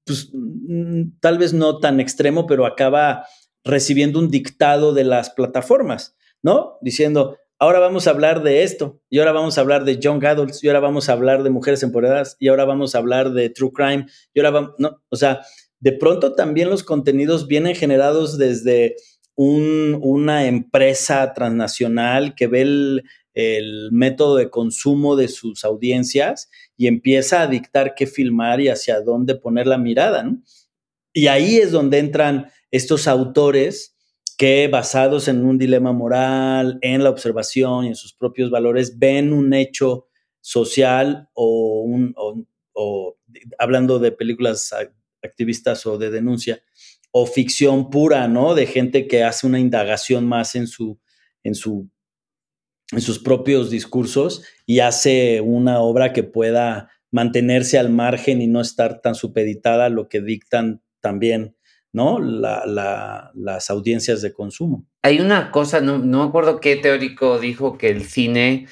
pues, mm, tal vez no tan extremo, pero acaba recibiendo un dictado de las plataformas, ¿no? Diciendo, ahora vamos a hablar de esto, y ahora vamos a hablar de young adults, y ahora vamos a hablar de mujeres empoderadas, y ahora vamos a hablar de true crime, y ahora vamos, no, o sea, de pronto también los contenidos vienen generados desde una empresa transnacional que ve el, el método de consumo de sus audiencias y empieza a dictar qué filmar y hacia dónde poner la mirada. Y ahí es donde entran estos autores que basados en un dilema moral, en la observación y en sus propios valores, ven un hecho social o, un, o hablando de películas activistas o de denuncia, o ficción pura, ¿no? De gente que hace una indagación más en su, en su en sus propios discursos y hace una obra que pueda mantenerse al margen y no estar tan supeditada a lo que dictan también ¿no? las audiencias de consumo. Hay una cosa, no, me acuerdo qué teórico dijo que el cine,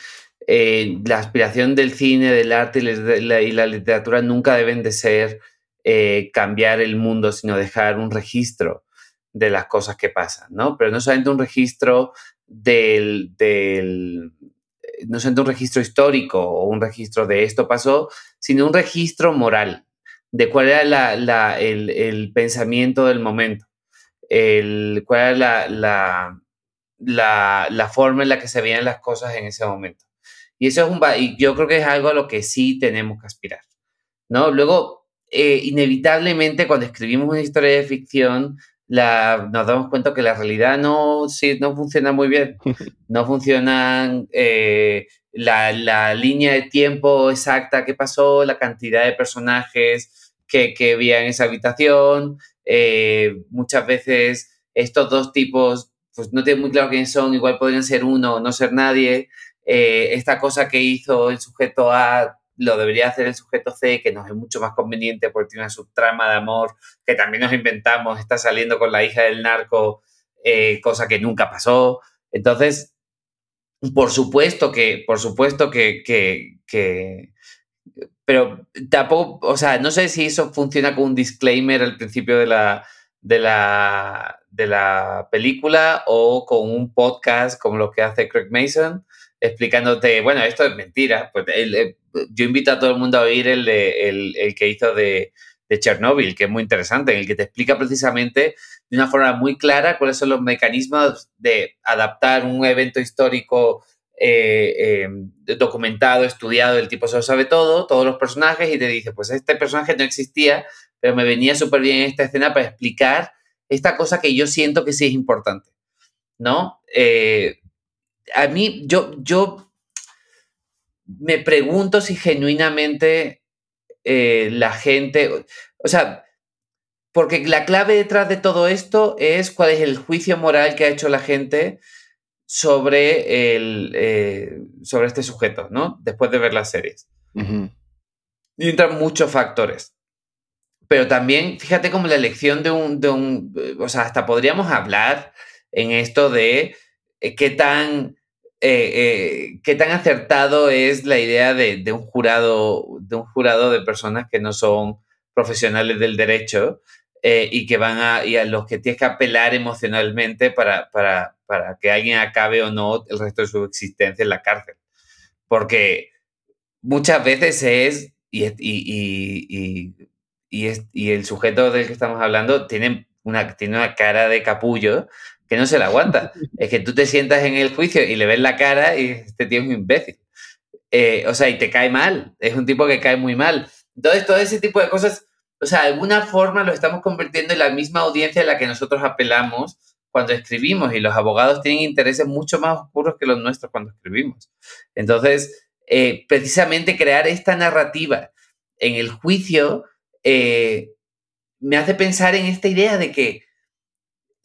eh, la aspiración del cine, del arte y la, literatura nunca deben de ser eh, cambiar el mundo, sino dejar un registro de las cosas que pasan, ¿no? Pero no solamente un registro del, del no sé, un registro histórico o un registro de esto pasó, sino un registro moral de cuál era la, el, pensamiento del momento, el, cuál era la, la, forma en la que se veían las cosas en ese momento. Y eso es un, y yo creo que es algo a lo que sí tenemos que aspirar, ¿no? Luego, eh, inevitablemente, cuando escribimos una historia de ficción, la, nos damos cuenta que la realidad no, sí, no funciona muy bien. *laughs* No funciona eh, la, la, línea de tiempo exacta que pasó, la cantidad de personajes que, que había en esa habitación. Eh, muchas veces estos dos tipos, pues no tienen muy claro quiénes son, igual podrían ser uno o no ser nadie. Eh, esta cosa que hizo el sujeto A lo debería hacer el sujeto C, que nos es mucho más conveniente porque tiene una subtrama de amor que también nos inventamos, está saliendo con la hija del narco, eh, cosa que nunca pasó. Entonces, por supuesto que, por supuesto que, que, pero tampoco, o sea, no sé si eso funciona como un disclaimer al principio de la, de la, de la película o con un podcast como lo que hace Craig Mason explicándote, bueno, esto es mentira. Pues eh, yo invito a todo el mundo a oír el, de, el, que hizo de, de, Chernobyl, que es muy interesante, en el que te explica precisamente de una forma muy clara cuáles son los mecanismos de adaptar un evento histórico eh, em, documentado, estudiado, el tipo se lo sabe todo, todos los personajes, y te dice, pues este personaje no existía, pero me venía súper bien esta escena para explicar esta cosa que yo siento que sí es importante, ¿no? Eh, a mí, yo, yo me pregunto si genuinamente eh, la gente, o sea, porque la clave detrás de todo esto es cuál es el juicio moral que ha hecho la gente sobre, el, eh, sobre este sujeto, ¿no? Después de ver las series. Y entran muchos factores. Pero también, fíjate como la elección de un, de un, o sea, hasta podríamos hablar en esto de eh, qué tan eh, eh, qué tan acertado es la idea de, un jurado, de un jurado de personas que no son profesionales del derecho eh, y que van a, y a los que tienes que apelar emocionalmente para, para, para, que alguien acabe o no el resto de su existencia en la cárcel. Porque muchas veces es, y, y, y, y el sujeto del que estamos hablando tiene una, tiene una cara de capullo que no se la aguanta. es que tú te sientas en el juicio y le ves la cara y este tío es un imbécil. Eh, o sea, y te cae mal. Es un tipo que cae muy mal. Entonces, todo ese tipo de cosas, o sea, de alguna forma lo estamos convirtiendo en la misma audiencia a la que nosotros apelamos cuando escribimos y los abogados tienen intereses mucho más oscuros que los nuestros cuando escribimos. Entonces, eh, precisamente crear esta narrativa en el juicio eh, me hace pensar en esta idea de que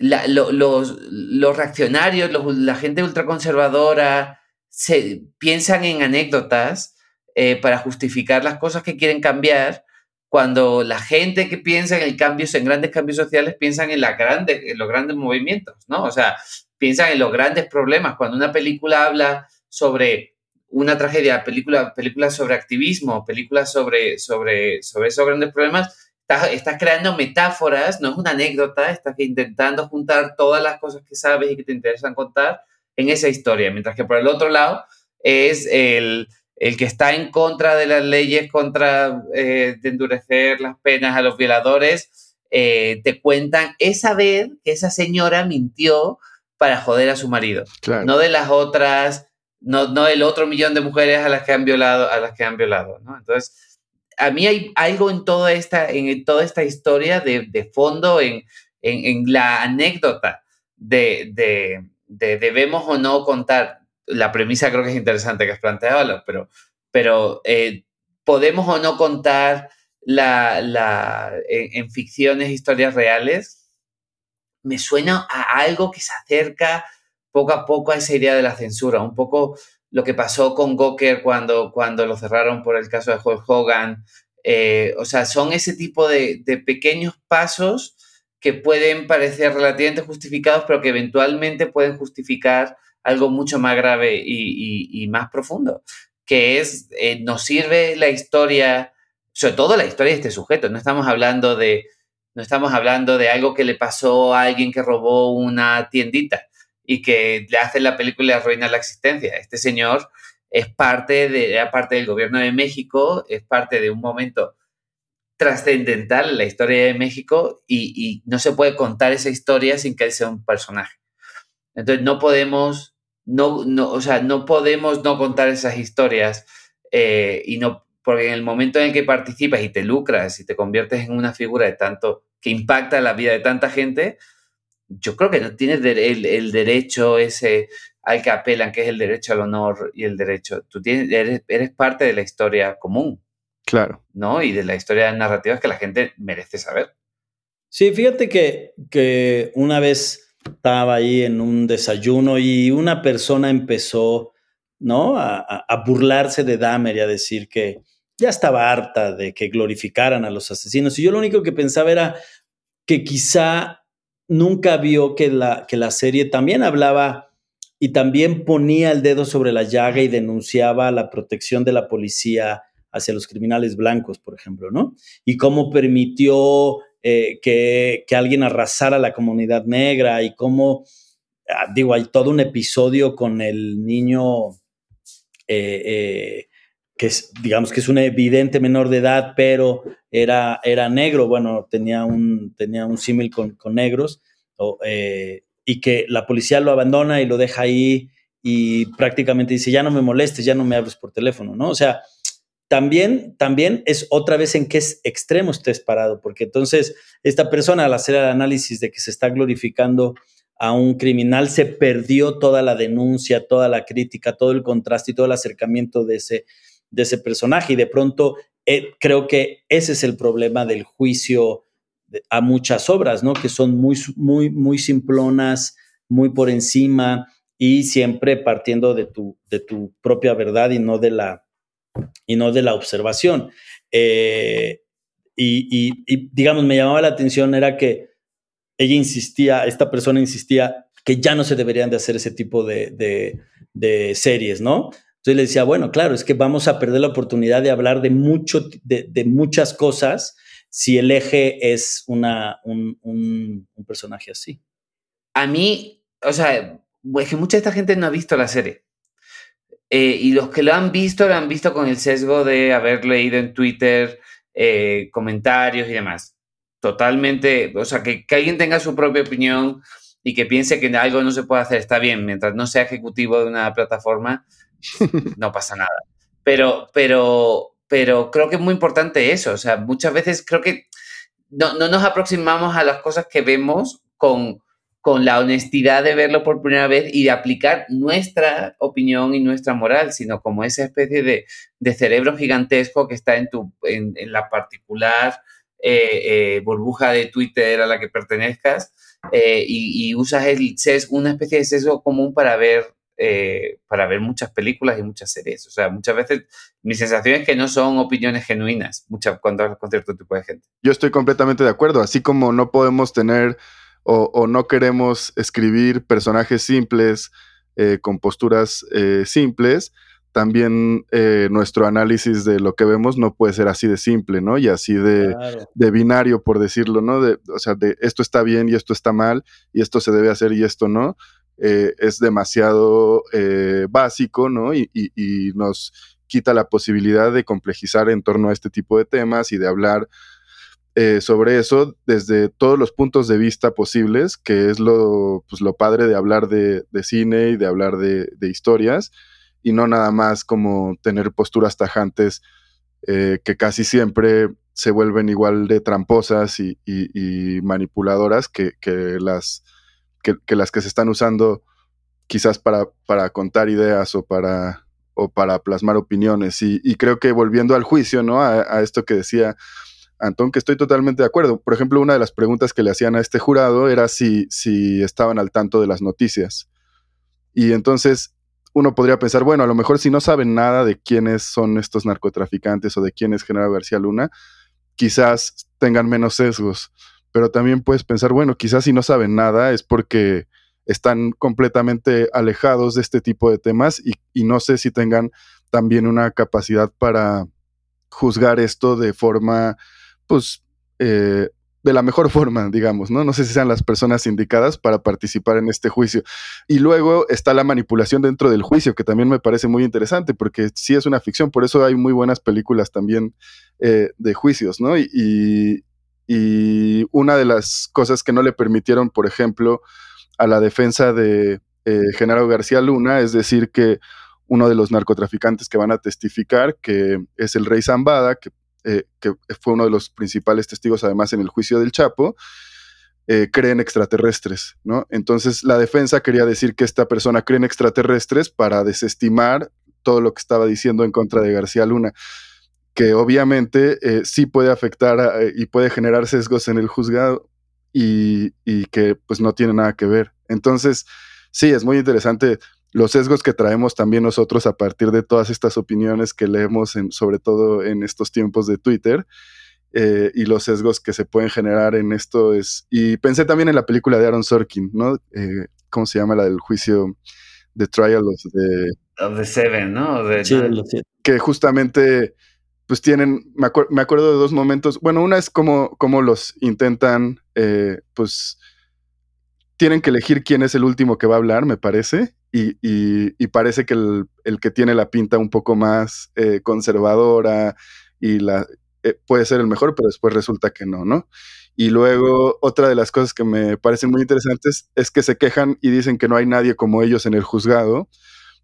los, reaccionarios, la gente ultraconservadora, se, piensan en anécdotas eh, para justificar las cosas que quieren cambiar, cuando la gente que piensa en el cambio, en grandes cambios sociales, piensan en, en los grandes movimientos, ¿no? O sea, piensan en los grandes problemas. Cuando una película habla sobre una tragedia, película, películas sobre activismo, películas sobre, sobre, sobre esos grandes problemas, estás, creando metáforas, no es una anécdota, estás intentando juntar todas las cosas que sabes y que te interesan contar en esa historia, mientras que por el otro lado es el, que está en contra de las leyes, contra eh, de endurecer las penas a los violadores, eh, te cuentan esa vez que esa señora mintió para joder a su marido, no de las otras, no, no del otro millón de mujeres a las que han violado, a las que han violado, ¿no? Entonces, a mí hay algo en toda esta, en toda esta historia de, fondo, en, la anécdota de, debemos o no contar. La premisa creo que es interesante que has planteado, pero, pero eh, podemos o no contar la, en, ficciones, historias reales. Me suena a algo que se acerca poco a poco a esa idea de la censura, un poco lo que pasó con Goker cuando, cuando lo cerraron por el caso de Hulk Hogan. Eh, o sea, son ese tipo de, pequeños pasos que pueden parecer relativamente justificados, pero que eventualmente pueden justificar algo mucho más grave y, más profundo, que es, eh, nos sirve la historia, sobre todo la historia de este sujeto, no estamos hablando de, no estamos hablando de algo que le pasó a alguien que robó una tiendita, y que le hace la película y arruina la existencia. Este señor es parte, de, parte del gobierno de México, es parte de un momento trascendental en la historia de México y, no se puede contar esa historia sin que él sea un personaje. Entonces no podemos, no, no, o sea, no podemos no contar esas historias eh, y no, porque en el momento en el que participas y te lucras y te conviertes en una figura de tanto que impacta la vida de tanta gente, yo creo que no tienes el, derecho ese al que apelan, que es el derecho al honor y el derecho. Tú tienes, eres, parte de la historia común. Claro. ¿No? Y de la historia narrativa que la gente merece saber. Sí, fíjate que, que una vez estaba ahí en un desayuno y una persona empezó, ¿no? A, a, burlarse de Dahmer y a decir que ya estaba harta de que glorificaran a los asesinos. Y yo lo único que pensaba era que quizá nunca vio que la, que la serie también hablaba y también ponía el dedo sobre la llaga y denunciaba la protección de la policía hacia los criminales blancos, por ejemplo, ¿no? Y cómo permitió eh, que, alguien arrasara la comunidad negra y cómo, ah, digo, hay todo un episodio con el niño eh, eh, que es, digamos que es un evidente menor de edad, pero era, era negro, bueno, tenía un, tenía un símil con, negros, eh, y que la policía lo abandona y lo deja ahí y prácticamente dice, ya no me molestes, ya no me hables por teléfono, ¿no? O sea, también, también es otra vez en qué extremo estés parado, porque entonces esta persona al hacer el análisis de que se está glorificando a un criminal, se perdió toda la denuncia, toda la crítica, todo el contraste y todo el acercamiento de ese, de ese personaje. Y de pronto eh, creo que ese es el problema del juicio a muchas obras, ¿no? Que son muy, muy, muy simplonas, muy por encima y siempre partiendo de tu, de tu propia verdad y no de la, y no de la observación. Eh, y, digamos, me llamaba la atención era que ella insistía, esta persona insistía que ya no se deberían de hacer ese tipo de, series, ¿no? Entonces le decía, bueno, claro, es que vamos a perder la oportunidad de hablar de, mucho, de, muchas cosas si el eje es una, un, personaje así. A mí, o sea, es que mucha de esta gente no ha visto la serie. Eh, y los que lo han visto, lo han visto con el sesgo de haber leído en Twitter eh, comentarios y demás. Totalmente, o sea, que, que alguien tenga su propia opinión y que piense que algo no se puede hacer está bien, mientras no sea ejecutivo de una plataforma, *laughs* no pasa nada. Pero, pero, pero creo que es muy importante eso. O sea, muchas veces creo que no, no nos aproximamos a las cosas que vemos con, con la honestidad de verlo por primera vez y de aplicar nuestra opinión y nuestra moral, sino como esa especie de, de cerebro gigantesco que está en, tu, en, la particular eh, eh, burbuja de Twitter a la que pertenezcas eh, y, y, usas el una especie de sesgo común para ver, para ver muchas películas y muchas series. O sea, muchas veces mi sensación es que no son opiniones genuinas muchas, cuando hablas con cierto tipo de gente. Yo estoy completamente de acuerdo, así como no podemos tener o, o no queremos escribir personajes simples con posturas simples, también eh, nuestro análisis de lo que vemos no puede ser así de simple, ¿no? Y así de, claro. de binario, por decirlo, ¿no? De, o sea, de esto está bien y esto está mal, y esto se debe hacer y esto no. Eh, es demasiado eh, básico, ¿no? Y, nos quita la posibilidad de complejizar en torno a este tipo de temas y de hablar eh, sobre eso desde todos los puntos de vista posibles, que es lo, pues, lo padre de hablar de, cine y de hablar de, historias y no nada más como tener posturas tajantes que casi siempre se vuelven igual de tramposas y, manipuladoras que, las, que, las que se están usando quizás para, para contar ideas o para, o para plasmar opiniones. Y, creo que volviendo al juicio, ¿no? A, a esto que decía Antón, que estoy totalmente de acuerdo. Por ejemplo, una de las preguntas que le hacían a este jurado era si, si estaban al tanto de las noticias. Y entonces uno podría pensar, bueno, a lo mejor si no saben nada de quiénes son estos narcotraficantes o de quién es General García Luna, quizás tengan menos sesgos. Pero también puedes pensar, bueno, quizás si no saben nada es porque están completamente alejados de este tipo de temas y, no sé si tengan también una capacidad para juzgar esto de forma, pues, eh, de la mejor *laughs* forma, digamos, ¿no? No sé si sean las personas indicadas para participar en este juicio. Y luego está la manipulación dentro del juicio, que también me parece muy interesante, porque sí es una ficción, por eso hay muy buenas películas también eh, de juicios, ¿no? Y, y, una de las cosas que no le permitieron, por ejemplo, a la defensa de eh, Genaro García Luna, es decir, que uno de los narcotraficantes que van a testificar, que es el rey Zambada, que eh, fue uno de los principales testigos además en el juicio del Chapo, eh, creen extraterrestres, ¿no? Entonces la defensa quería decir que esta persona cree en extraterrestres para desestimar todo lo que estaba diciendo en contra de García Luna, que obviamente eh, sí puede afectar a, y puede generar sesgos en el juzgado y, y que pues no tiene nada que ver. Entonces, sí, es muy interesante los sesgos que traemos también nosotros a partir de todas estas opiniones que leemos, en, sobre todo en estos tiempos de Twitter, eh, y los sesgos que se pueden generar en esto es... Y pensé también en la película de Aaron Sorkin, ¿no? Eh, ¿Cómo se llama la del juicio? The Trial of the... Of the Seven, ¿no? De, sí, que justamente, pues tienen, me, me, acuerdo de dos momentos. Bueno, una es como, como los intentan, eh, pues, tienen que elegir quién es el último que va a hablar, me parece, y, y, y parece que el, el, que tiene la pinta un poco más eh, conservadora y la, eh, puede ser el mejor, pero después resulta que no, ¿no? Y luego otra de las cosas que me parecen muy interesantes es que se quejan y dicen que no hay nadie como ellos en el juzgado.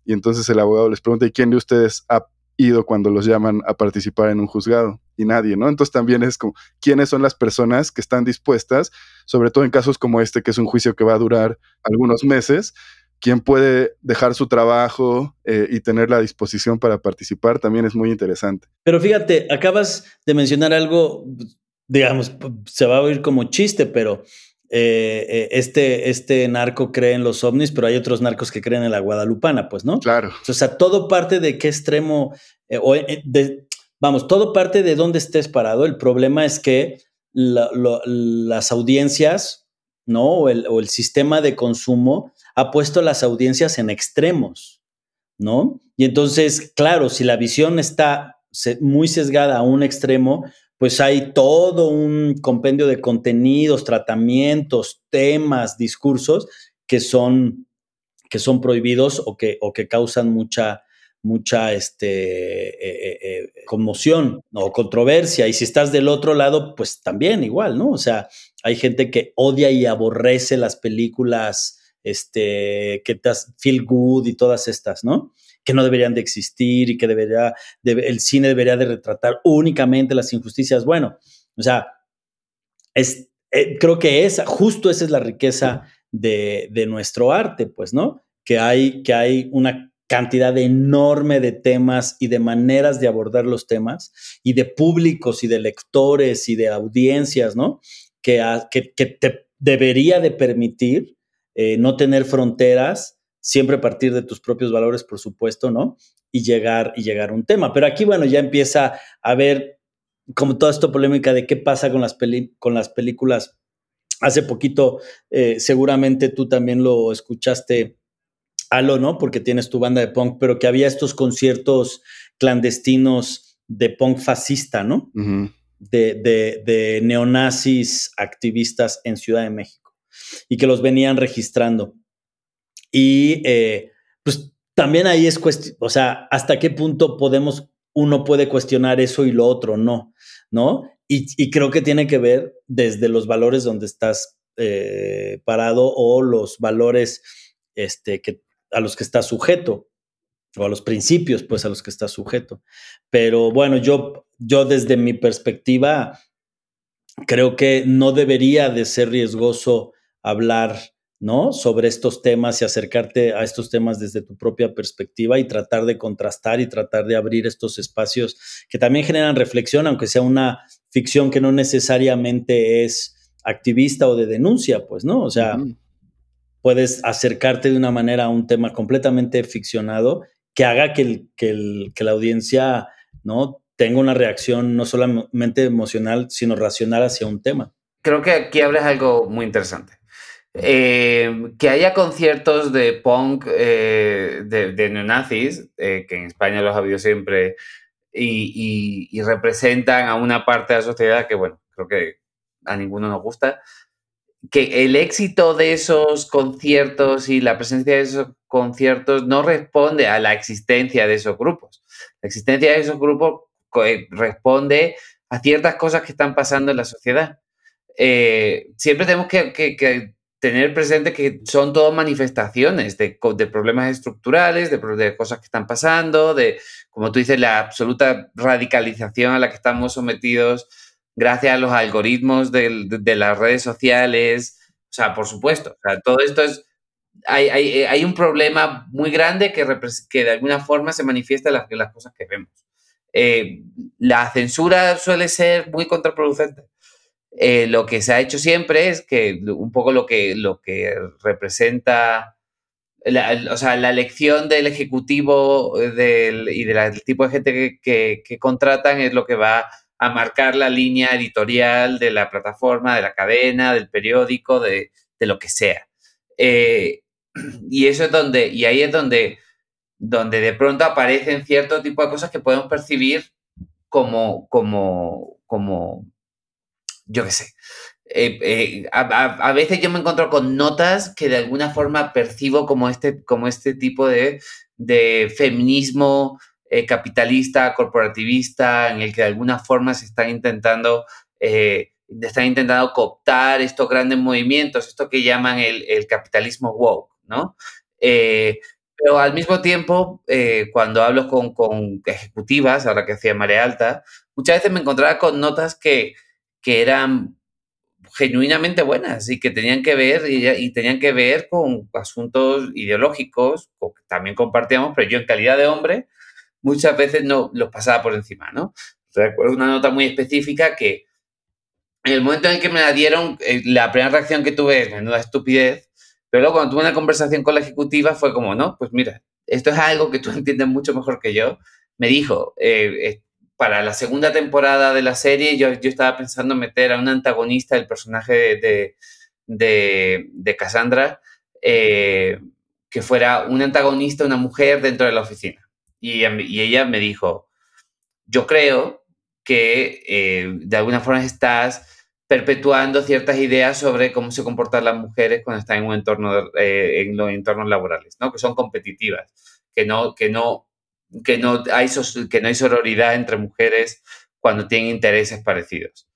Y entonces el abogado les pregunta, ¿y quién de ustedes ha ido cuando los llaman a participar en un juzgado? Y nadie, ¿no? Entonces también es como, ¿quiénes son las personas que están dispuestas, sobre todo en casos como este, que es un juicio que va a durar algunos meses, quién puede dejar su trabajo eh, y tener la disposición para participar también es muy interesante. Pero fíjate, acabas de mencionar algo, digamos, se va a oír como chiste, pero eh, este, este narco cree en los ovnis, pero hay otros narcos que creen en la guadalupana, pues, ¿no? Claro. O sea, todo parte de qué extremo, eh, o eh, de, vamos, todo parte de dónde estés parado. El problema es que la, las audiencias, ¿no? O el, o el sistema de consumo ha puesto las audiencias en extremos, ¿no? Y entonces, claro, si la visión está muy sesgada a un extremo, pues hay todo un compendio de contenidos, tratamientos, temas, discursos que son, que son prohibidos o que, o que causan mucha, mucha este, eh, eh, conmoción o controversia. Y si estás del otro lado, pues también igual, ¿no? O sea, hay gente que odia y aborrece las películas este, que te feel good y todas estas, ¿no? Que no deberían de existir y que debería, el cine debería de retratar únicamente las injusticias. Bueno, o sea, es, eh, creo que esa, justo esa es la riqueza de, de nuestro arte, pues, ¿no? Que hay, que hay una cantidad enorme de temas y de maneras de abordar los temas y de públicos y de lectores y de audiencias, ¿no? Que, que, te debería de permitir eh, no tener fronteras, siempre partir de tus propios valores, por supuesto, ¿no? Y llegar, y llegar a un tema. Pero aquí, bueno, ya empieza a haber como toda esta polémica de qué pasa con las, con las películas. Hace poquito, eh, seguramente tú también lo escuchaste Halo, ¿no? Porque tienes tu banda de punk, pero que había estos conciertos clandestinos de punk fascista, ¿no? de, neonazis activistas en Ciudad de México y que los venían registrando. Y eh, pues también ahí es cuestión, o sea, hasta qué punto podemos, uno puede cuestionar eso y lo otro no, ¿no? Y, creo que tiene que ver desde los valores donde estás eh, parado o los valores este, que a los que está sujeto, o a los principios, pues, a los que está sujeto. Pero bueno, yo, yo desde mi perspectiva, creo que no debería de ser riesgoso hablar, ¿no? Sobre estos temas y acercarte a estos temas desde tu propia perspectiva y tratar de contrastar y tratar de abrir estos espacios que también generan reflexión, aunque sea una ficción que no necesariamente es activista o de denuncia, pues, ¿no? O sea, puedes acercarte de una manera a un tema completamente ficcionado que haga que, el, que, la audiencia ¿no? tenga una reacción no solamente emocional, sino racional hacia un tema. Creo que aquí hablas algo muy interesante. Eh, que haya conciertos de punk eh, de, neonazis, eh, que en España los ha habido siempre, y, y, representan a una parte de la sociedad que, bueno, creo que a ninguno nos gusta, que el éxito de esos conciertos y la presencia de esos conciertos no responde a la existencia de esos grupos. La existencia de esos grupos eh, responde a ciertas cosas que están pasando en la sociedad. Eh, siempre tenemos que, tener presente que son todas manifestaciones de, problemas estructurales, de, cosas que están pasando, de, como tú dices, la absoluta radicalización a la que estamos sometidos gracias a los algoritmos de, las redes sociales. O sea, por supuesto, todo esto es... Hay, un problema muy grande que, que de alguna forma se manifiesta en las, las cosas que vemos. Eh, la censura suele ser muy contraproducente. Eh, lo que se ha hecho siempre es que un poco lo que, lo que representa, o sea, la elección del ejecutivo del, y del tipo de gente que, que, contratan es lo que va a marcar la línea editorial de la plataforma, de la cadena, del periódico, de, lo que sea. Eh, *clears throat* y eso es donde, y ahí es donde, donde de pronto aparecen cierto tipo de cosas que podemos percibir como, como, como, yo qué sé. Eh, eh, a, veces yo me encuentro con notas que de alguna forma percibo como este, como este tipo de, de feminismo eh, capitalista, corporativista, en el que de alguna forma se están intentando, están intentando cooptar estos grandes movimientos, esto que llaman el, capitalismo woke, ¿no? Pero al mismo tiempo, cuando hablo con, con, ejecutivas, ahora que hacía Marea Alta, muchas veces me encontraba con notas que, que eran genuinamente buenas y que tenían que ver y, tenían que ver con asuntos ideológicos que también compartíamos, pero yo en calidad de hombre muchas veces no los pasaba por encima, ¿no? Recuerdo una nota muy específica que en el momento en el que me la dieron, eh, la primera reacción que tuve es menuda estupidez, pero luego cuando tuve una conversación con la ejecutiva fue como, no, pues mira, esto es algo que tú *laughs* entiendes mucho mejor que yo. Me dijo, eh, para la segunda temporada de la serie yo, estaba pensando meter a un antagonista del personaje de, de, Cassandra, eh, que fuera un antagonista, una mujer dentro de la oficina. Y, ella me dijo, yo creo que eh, de alguna forma estás perpetuando ciertas ideas sobre cómo se comportan las mujeres cuando están en un entorno, eh, en los entornos laborales, ¿no? Que son competitivas, que no, que no, que no hay, que no hay sororidad entre mujeres cuando tienen intereses parecidos.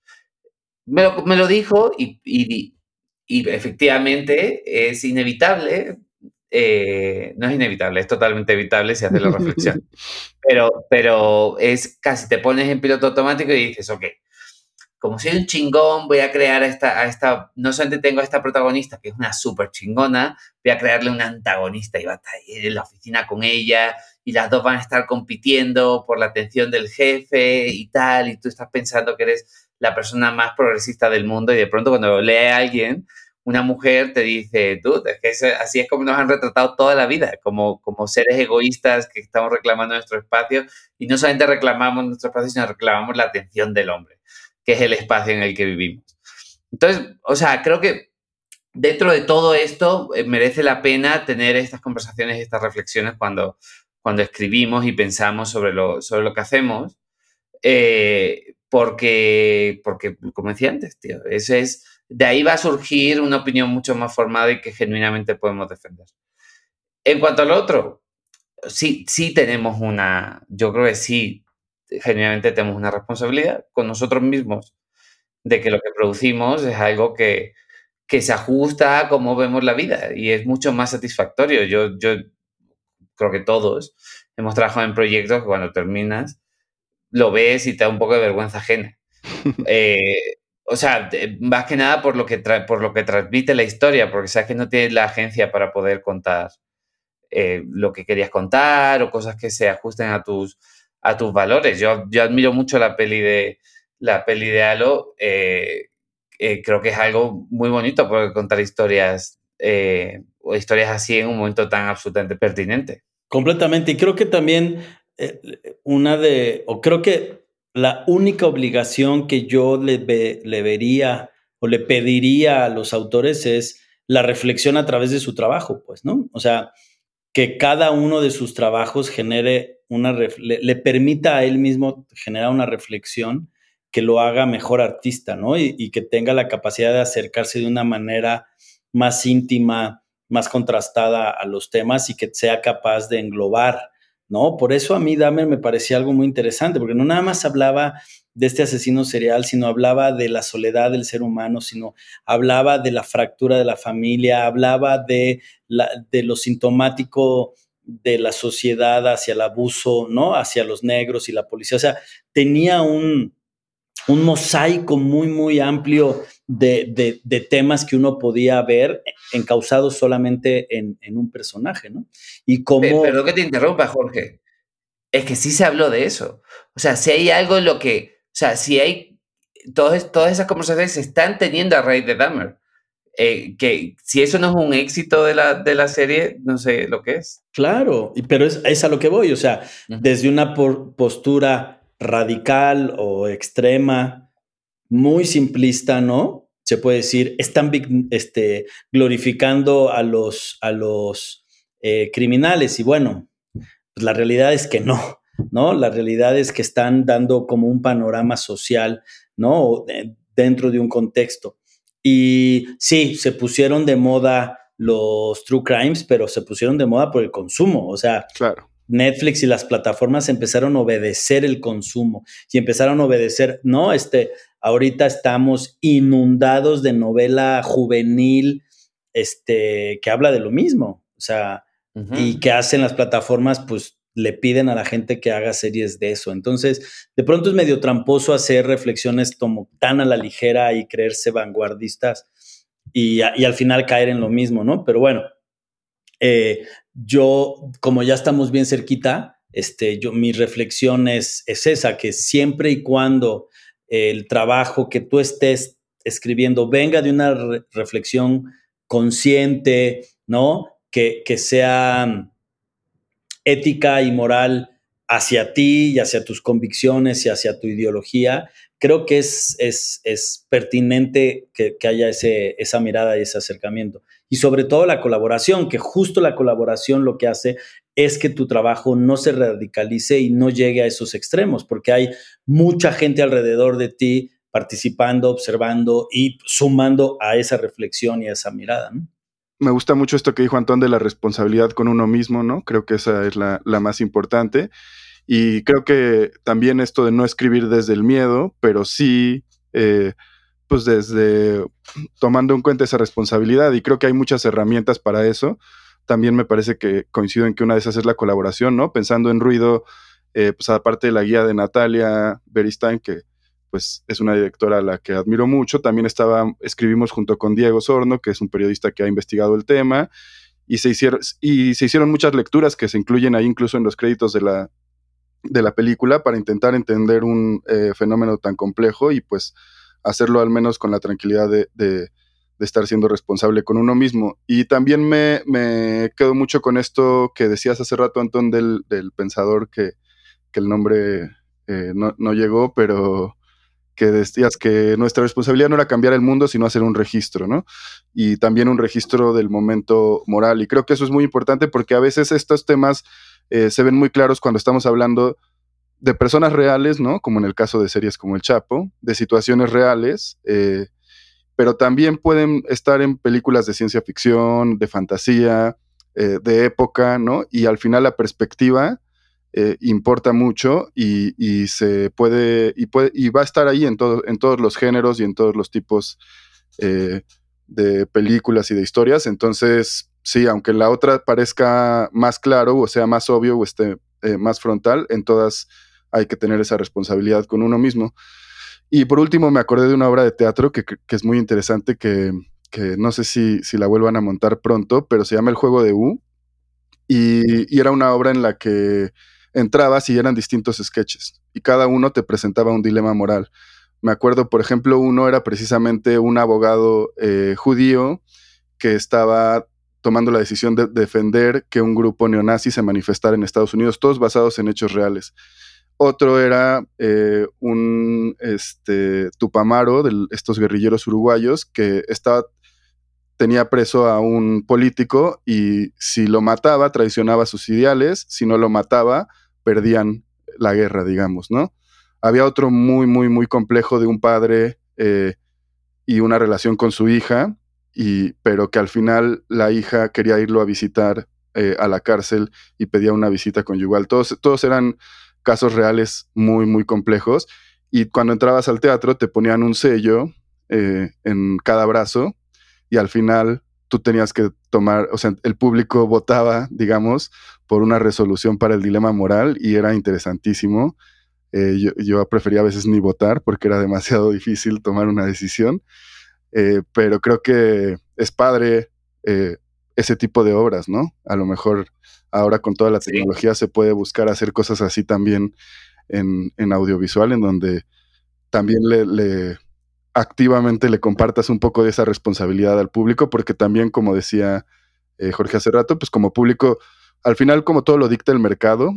Me lo, dijo y, y, efectivamente es inevitable, eh, no es inevitable, es totalmente evitable si haces la reflexión, *laughs* pero, pero es casi te pones en piloto automático y dices, ok, como soy un chingón, voy a crear a esta, a esta, no solamente tengo a esta protagonista, que es una súper chingona, voy a crearle una antagonista y va a estar en la oficina con ella y las dos van a estar compitiendo por la atención del jefe y tal, y tú estás pensando que eres la persona más progresista del mundo y de pronto cuando lee a alguien, una mujer te dice, tú, es que así es como nos han retratado toda la vida, como, como seres egoístas que estamos reclamando nuestro espacio y no solamente reclamamos nuestro espacio, sino reclamamos la atención del hombre que es el espacio en el que vivimos. Entonces, o sea, creo que dentro de todo esto eh, merece la pena tener estas conversaciones estas reflexiones cuando, cuando escribimos y pensamos sobre lo, sobre lo que hacemos, eh, porque, porque, como decía antes, tío, eso es, de ahí va a surgir una opinión mucho más formada y que genuinamente podemos defender. En cuanto al otro, sí, sí tenemos una, yo creo que sí genuinamente tenemos una responsabilidad con nosotros mismos de que lo que producimos es algo que, que se ajusta a cómo vemos la vida y es mucho más satisfactorio. Yo, yo creo que todos hemos trabajado en proyectos que cuando terminas lo ves y te da un poco de vergüenza ajena. *laughs* Eh, o sea, más que nada por lo que, por lo que transmite la historia, porque sabes que no tienes la agencia para poder contar eh, lo que querías contar o cosas que se ajusten a tus, a tus valores. Yo, yo admiro mucho la peli de, la peli de Halo. Eh, eh, creo que es algo muy bonito poder contar historias historias así en un momento tan absolutamente pertinente. Completamente. Y creo que también una de, o creo que la única obligación que yo le, le vería o le pediría a los autores es la reflexión a través de su trabajo, pues, ¿no? O sea, que cada uno de sus trabajos genere una, le, permita a él mismo generar una reflexión que lo haga mejor artista, ¿no? Y, que tenga la capacidad de acercarse de una manera más íntima, más contrastada a los temas y que sea capaz de englobar, ¿no? Por eso a mí Dahmer me parecía algo muy interesante, porque no nada más hablaba de este asesino serial, sino hablaba de la soledad del ser humano, sino hablaba de la fractura de la familia, hablaba de, la, de lo sintomático de la sociedad hacia el abuso, ¿no? Hacia los negros y la policía. O sea, tenía un, un mosaico muy, muy amplio de, temas que uno podía ver encausados solamente en, un personaje, ¿no? Y como... Perdón que te interrumpa, Jorge. Es que sí se habló de eso. O sea, si hay algo en lo que... O sea, si hay... Todas, todas esas conversaciones se están teniendo a raíz de Dahmer. Eh, que si eso no es un éxito de la, de la serie, no sé lo que es. Claro, pero es, es a lo que voy, o sea, desde una postura radical o extrema, muy simplista, ¿no? Se puede decir, están este, glorificando a los, a los eh, criminales y bueno, pues la realidad es que no, ¿no? La realidad es que están dando como un panorama social, ¿no? Dentro de un contexto. Y sí, se pusieron de moda los true crimes, pero se pusieron de moda por el consumo. O sea, claro. Netflix y las plataformas empezaron a obedecer el consumo y empezaron a obedecer, no, este, ahorita estamos inundados de novela juvenil, este, que habla de lo mismo. O sea, y que hacen las plataformas, pues le piden a la gente que haga series de eso. Entonces, de pronto es medio tramposo hacer reflexiones como tan a la ligera y creerse vanguardistas y, al final caer en lo mismo, ¿no? Pero bueno, eh, yo, como ya estamos bien cerquita, este, yo, mi reflexión es, esa, que siempre y cuando el trabajo que tú estés escribiendo venga de una reflexión consciente, ¿no? Que, que sea ética y moral hacia ti y hacia tus convicciones y hacia tu ideología, creo que es, es, es pertinente que, haya ese, esa mirada y ese acercamiento. Y sobre todo la colaboración, que justo la colaboración lo que hace es que tu trabajo no se radicalice y no llegue a esos extremos, porque hay mucha gente alrededor de ti participando, observando y sumando a esa reflexión y a esa mirada. me gusta mucho esto que dijo Antón de la responsabilidad con uno mismo, ¿no? Creo que esa es la, más importante. Y creo que también esto de no escribir desde el miedo, pero sí, eh, pues desde tomando en cuenta esa responsabilidad. Y creo que hay muchas herramientas para eso. También me parece que coincido en que una de esas es la colaboración, ¿no? Pensando en ruido, eh, pues aparte de la guía de Natalia Beristain, que pues es una directora a la que admiro mucho. También estaba, escribimos junto con Diego Sorno, que es un periodista que ha investigado el tema, y se hicieron, y se hicieron muchas lecturas que se incluyen ahí incluso en los créditos de la, de la película para intentar entender un eh, fenómeno tan complejo y pues hacerlo al menos con la tranquilidad de, de, estar siendo responsable con uno mismo. Y también me, me, quedo mucho con esto que decías hace rato, Antón, del, del pensador que, que el nombre eh, no, no, llegó, pero que decías que nuestra responsabilidad no era cambiar el mundo, sino hacer un registro, ¿no? Y también un registro del momento moral. Y creo que eso es muy importante porque a veces estos temas eh, se ven muy claros cuando estamos hablando de personas reales, ¿no? Como en el caso de series como El Chapo, de situaciones reales, eh, pero también pueden estar en películas de ciencia ficción, de fantasía, eh, de época, ¿no? Y al final la perspectiva importa mucho y, se puede y, puede y va a estar ahí en, en todos los géneros y en todos los tipos de películas y de historias. Entonces, sí, aunque la otra parezca más claro o sea más obvio o esté eh, más frontal, en todas hay que tener esa responsabilidad con uno mismo. Y por último, me acordé de una obra de teatro que, es muy interesante, que, no sé si, si, la vuelvan a montar pronto, pero se llama El Juego de U. y era una obra en la que entrabas y eran distintos sketches y cada uno te presentaba un dilema moral. Me acuerdo, por ejemplo, uno era precisamente un abogado eh, judío que estaba tomando la decisión de defender que un grupo neonazi se manifestara en Estados Unidos, todos basados en hechos reales. Otro era eh, un este, Tupamaro, de estos guerrilleros uruguayos, que estaba, tenía preso a un político y si lo mataba, traicionaba sus ideales, si no lo mataba, perdían la guerra, digamos, ¿no? Había otro muy, muy, muy complejo de un padre eh, y una relación con su hija, pero que al final la hija quería irlo a visitar eh, a la cárcel y pedía una visita conyugal. Todos, todos eran casos reales muy, muy complejos. Y cuando entrabas al teatro te ponían un sello eh, en cada brazo y al final tú tenías que tomar, o sea, el público votaba, digamos, por una resolución para el dilema moral y era interesantísimo. Eh, yo, prefería a veces ni votar porque era demasiado *laughs* difícil tomar una decisión, eh, pero creo que es padre eh, ese tipo de obras, ¿no? A lo mejor ahora con toda la tecnología se puede buscar hacer cosas así también en, audiovisual, en donde también le activamente le compartas un poco de esa responsabilidad al público, porque también, como decía eh, Jorge hace rato, pues como público, al final, como todo lo dicta el mercado,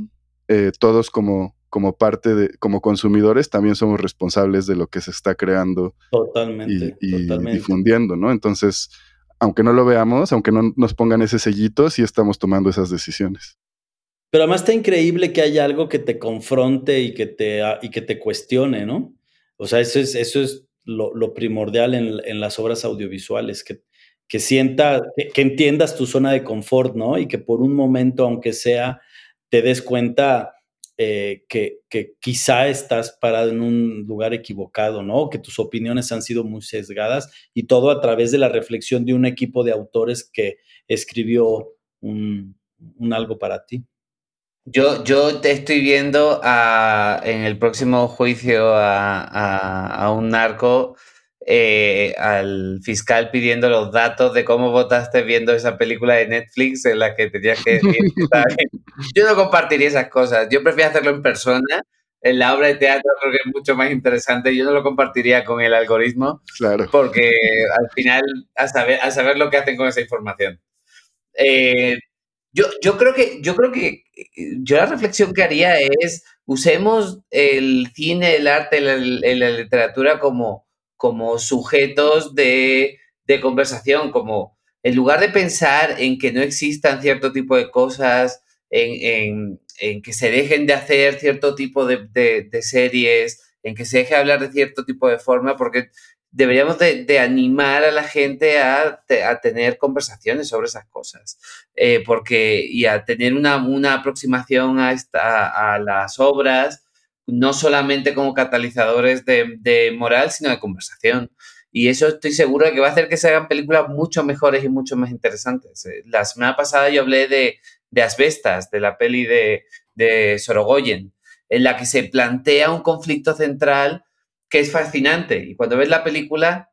eh, todos como, como parte de, como consumidores, también somos responsables de lo que se está creando totalmente, y, difundiendo, ¿no? Entonces, aunque no lo veamos, aunque no nos pongan ese sellito, sí estamos tomando esas decisiones. Pero además está increíble que haya algo que te confronte y que te, y que te cuestione, ¿no? O sea, eso es, eso es lo, primordial en, las obras audiovisuales, que, que sienta, que, entiendas tu zona de confort, ¿no? Y que por un momento, aunque sea, te des cuenta eh, que, quizá estás parado en un lugar equivocado, ¿no? Que tus opiniones han sido muy sesgadas y todo a través de la reflexión de un equipo de autores que escribió un, algo para ti. Yo, yo te estoy viendo en el próximo juicio a, un narco, eh, al fiscal pidiendo los datos de cómo votaste viendo esa película de Netflix en la que tenías que decir *laughs* Yo no compartiría esas cosas. Yo prefiero hacerlo en persona. En la obra de teatro creo que es mucho más interesante. Yo no lo compartiría con el algoritmo. Claro. Porque al final, a saber, a saber lo que hacen con esa información. Eh, yo, creo que, yo creo que yo la reflexión que haría es usemos el cine, el arte, la, la literatura como, como sujetos de, conversación, como en lugar de pensar en que no existan cierto tipo de cosas, en, que se dejen de hacer cierto tipo de, series, en que se deje hablar de cierto tipo de forma, porque deberíamos de, animar a la gente a, tener conversaciones sobre esas cosas, eh, porque y a tener una, aproximación a, esta, a las obras, no solamente como catalizadores de, moral, sino de conversación. Y eso estoy seguro de que va a hacer que se hagan películas mucho mejores y mucho más interesantes. Eh, la semana pasada yo hablé de, de Asbestas, de la peli de, de Sorogoyen, en la que se plantea un conflicto central que es fascinante. Y cuando ves la película,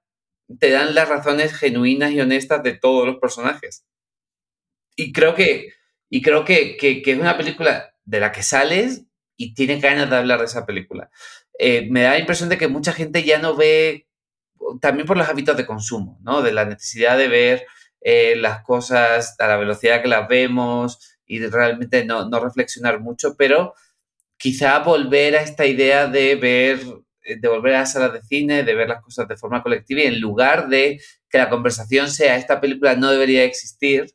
te dan las razones genuinas y honestas de todos los personajes. Y creo que, y creo que, es una película de la que sales y tienes ganas de hablar de esa película. Eh, me da la impresión de que mucha gente ya no ve, también por los hábitos de consumo, ¿no? De la necesidad de ver eh, las cosas a la velocidad que las vemos y realmente no, no reflexionar mucho, pero quizá volver a esta idea de ver eh, de volver a las salas de cine, de ver las cosas de forma colectiva y en lugar de que la conversación sea esta película no debería existir,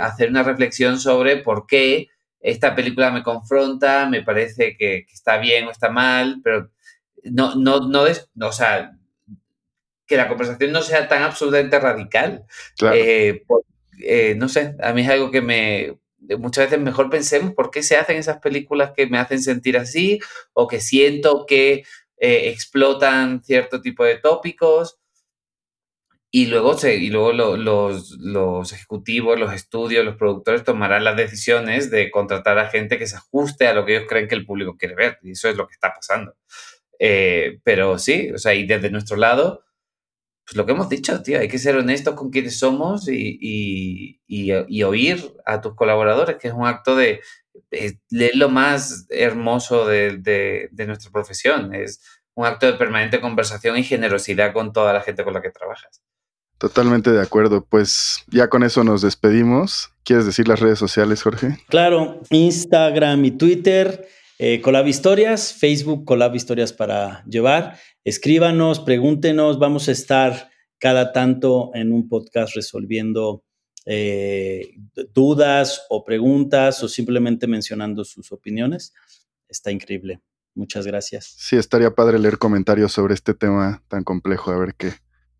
hacer una reflexión sobre por qué esta película me confronta, me parece que, está bien o está mal, pero no, no, no, es, o sea, que la conversación no sea tan absolutamente radical. Eh, no sé, a mí es algo que me, muchas veces mejor pensemos por qué se hacen esas películas que me hacen sentir así o que siento que eh, explotan cierto tipo de tópicos y luego, se, y luego los, los, ejecutivos, los estudios, los productores tomarán las decisiones de contratar a gente que se ajuste a lo que ellos creen que el público quiere ver. Y eso es lo que está pasando. Eh, pero sí, o sea, y desde nuestro lado, pues lo que hemos dicho, tío, hay que ser honestos con quienes somos y, y, y, oír a tus colaboradores, que es un acto de, es lo más hermoso de, de, nuestra profesión. Es un acto de permanente conversación y generosidad con toda la gente con la que trabajas. Totalmente de acuerdo. Pues ya con eso nos despedimos. ¿Quieres decir las redes sociales, Jorge? Claro, Instagram y Twitter, eh, Colab Historias, Facebook Colab Historias para llevar. Escríbanos, pregúntenos, vamos a estar cada tanto en un podcast resolviendo eh, dudas o preguntas o simplemente mencionando sus opiniones. Está increíble. Muchas gracias. Sí, estaría padre leer comentarios sobre este tema tan complejo, a ver qué,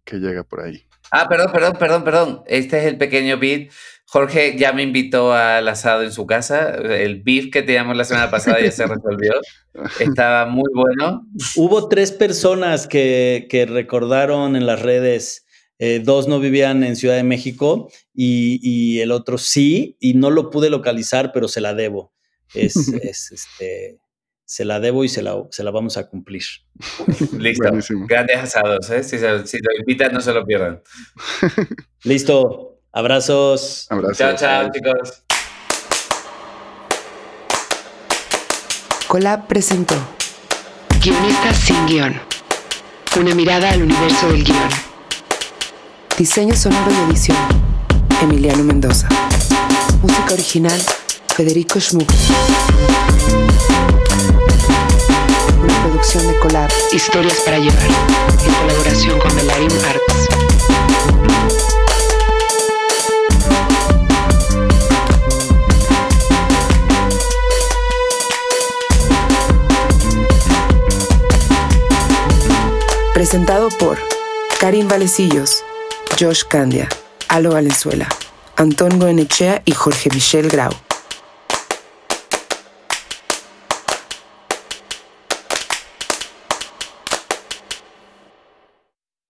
qué llega por ahí. Ah, perdón, perdón, perdón, perdón. Este es el pequeño beat. Jorge ya me invitó al asado en su casa. El beef que teníamos la semana pasada ya se resolvió. *laughs* Estaba muy bueno. Hubo tres personas que, que recordaron en las redes eh, dos no vivían en Ciudad de México y, el otro sí, y no lo pude localizar, pero se la debo. Es, *laughs* este, se la debo y se la, se la vamos a cumplir. *laughs* Listo. Grandes asados, ¿eh? Si, si, lo invitan, no se lo pierdan. *laughs* Listo. Abrazos. Abrazos. Chao, chao, chicos. Colab presentó Guionistas sin guion. Una mirada al universo del guion. Diseño sonoro y edición. Emiliano Mendoza. Música original. Federico Schmuck. Producción de Colab. Historias para llevar. En colaboración con Melarim Arts. Presentado por Karim Valecillos. Josh Candia, Alo Valenzuela, Antón Goenechea y Jorge Michel Grau.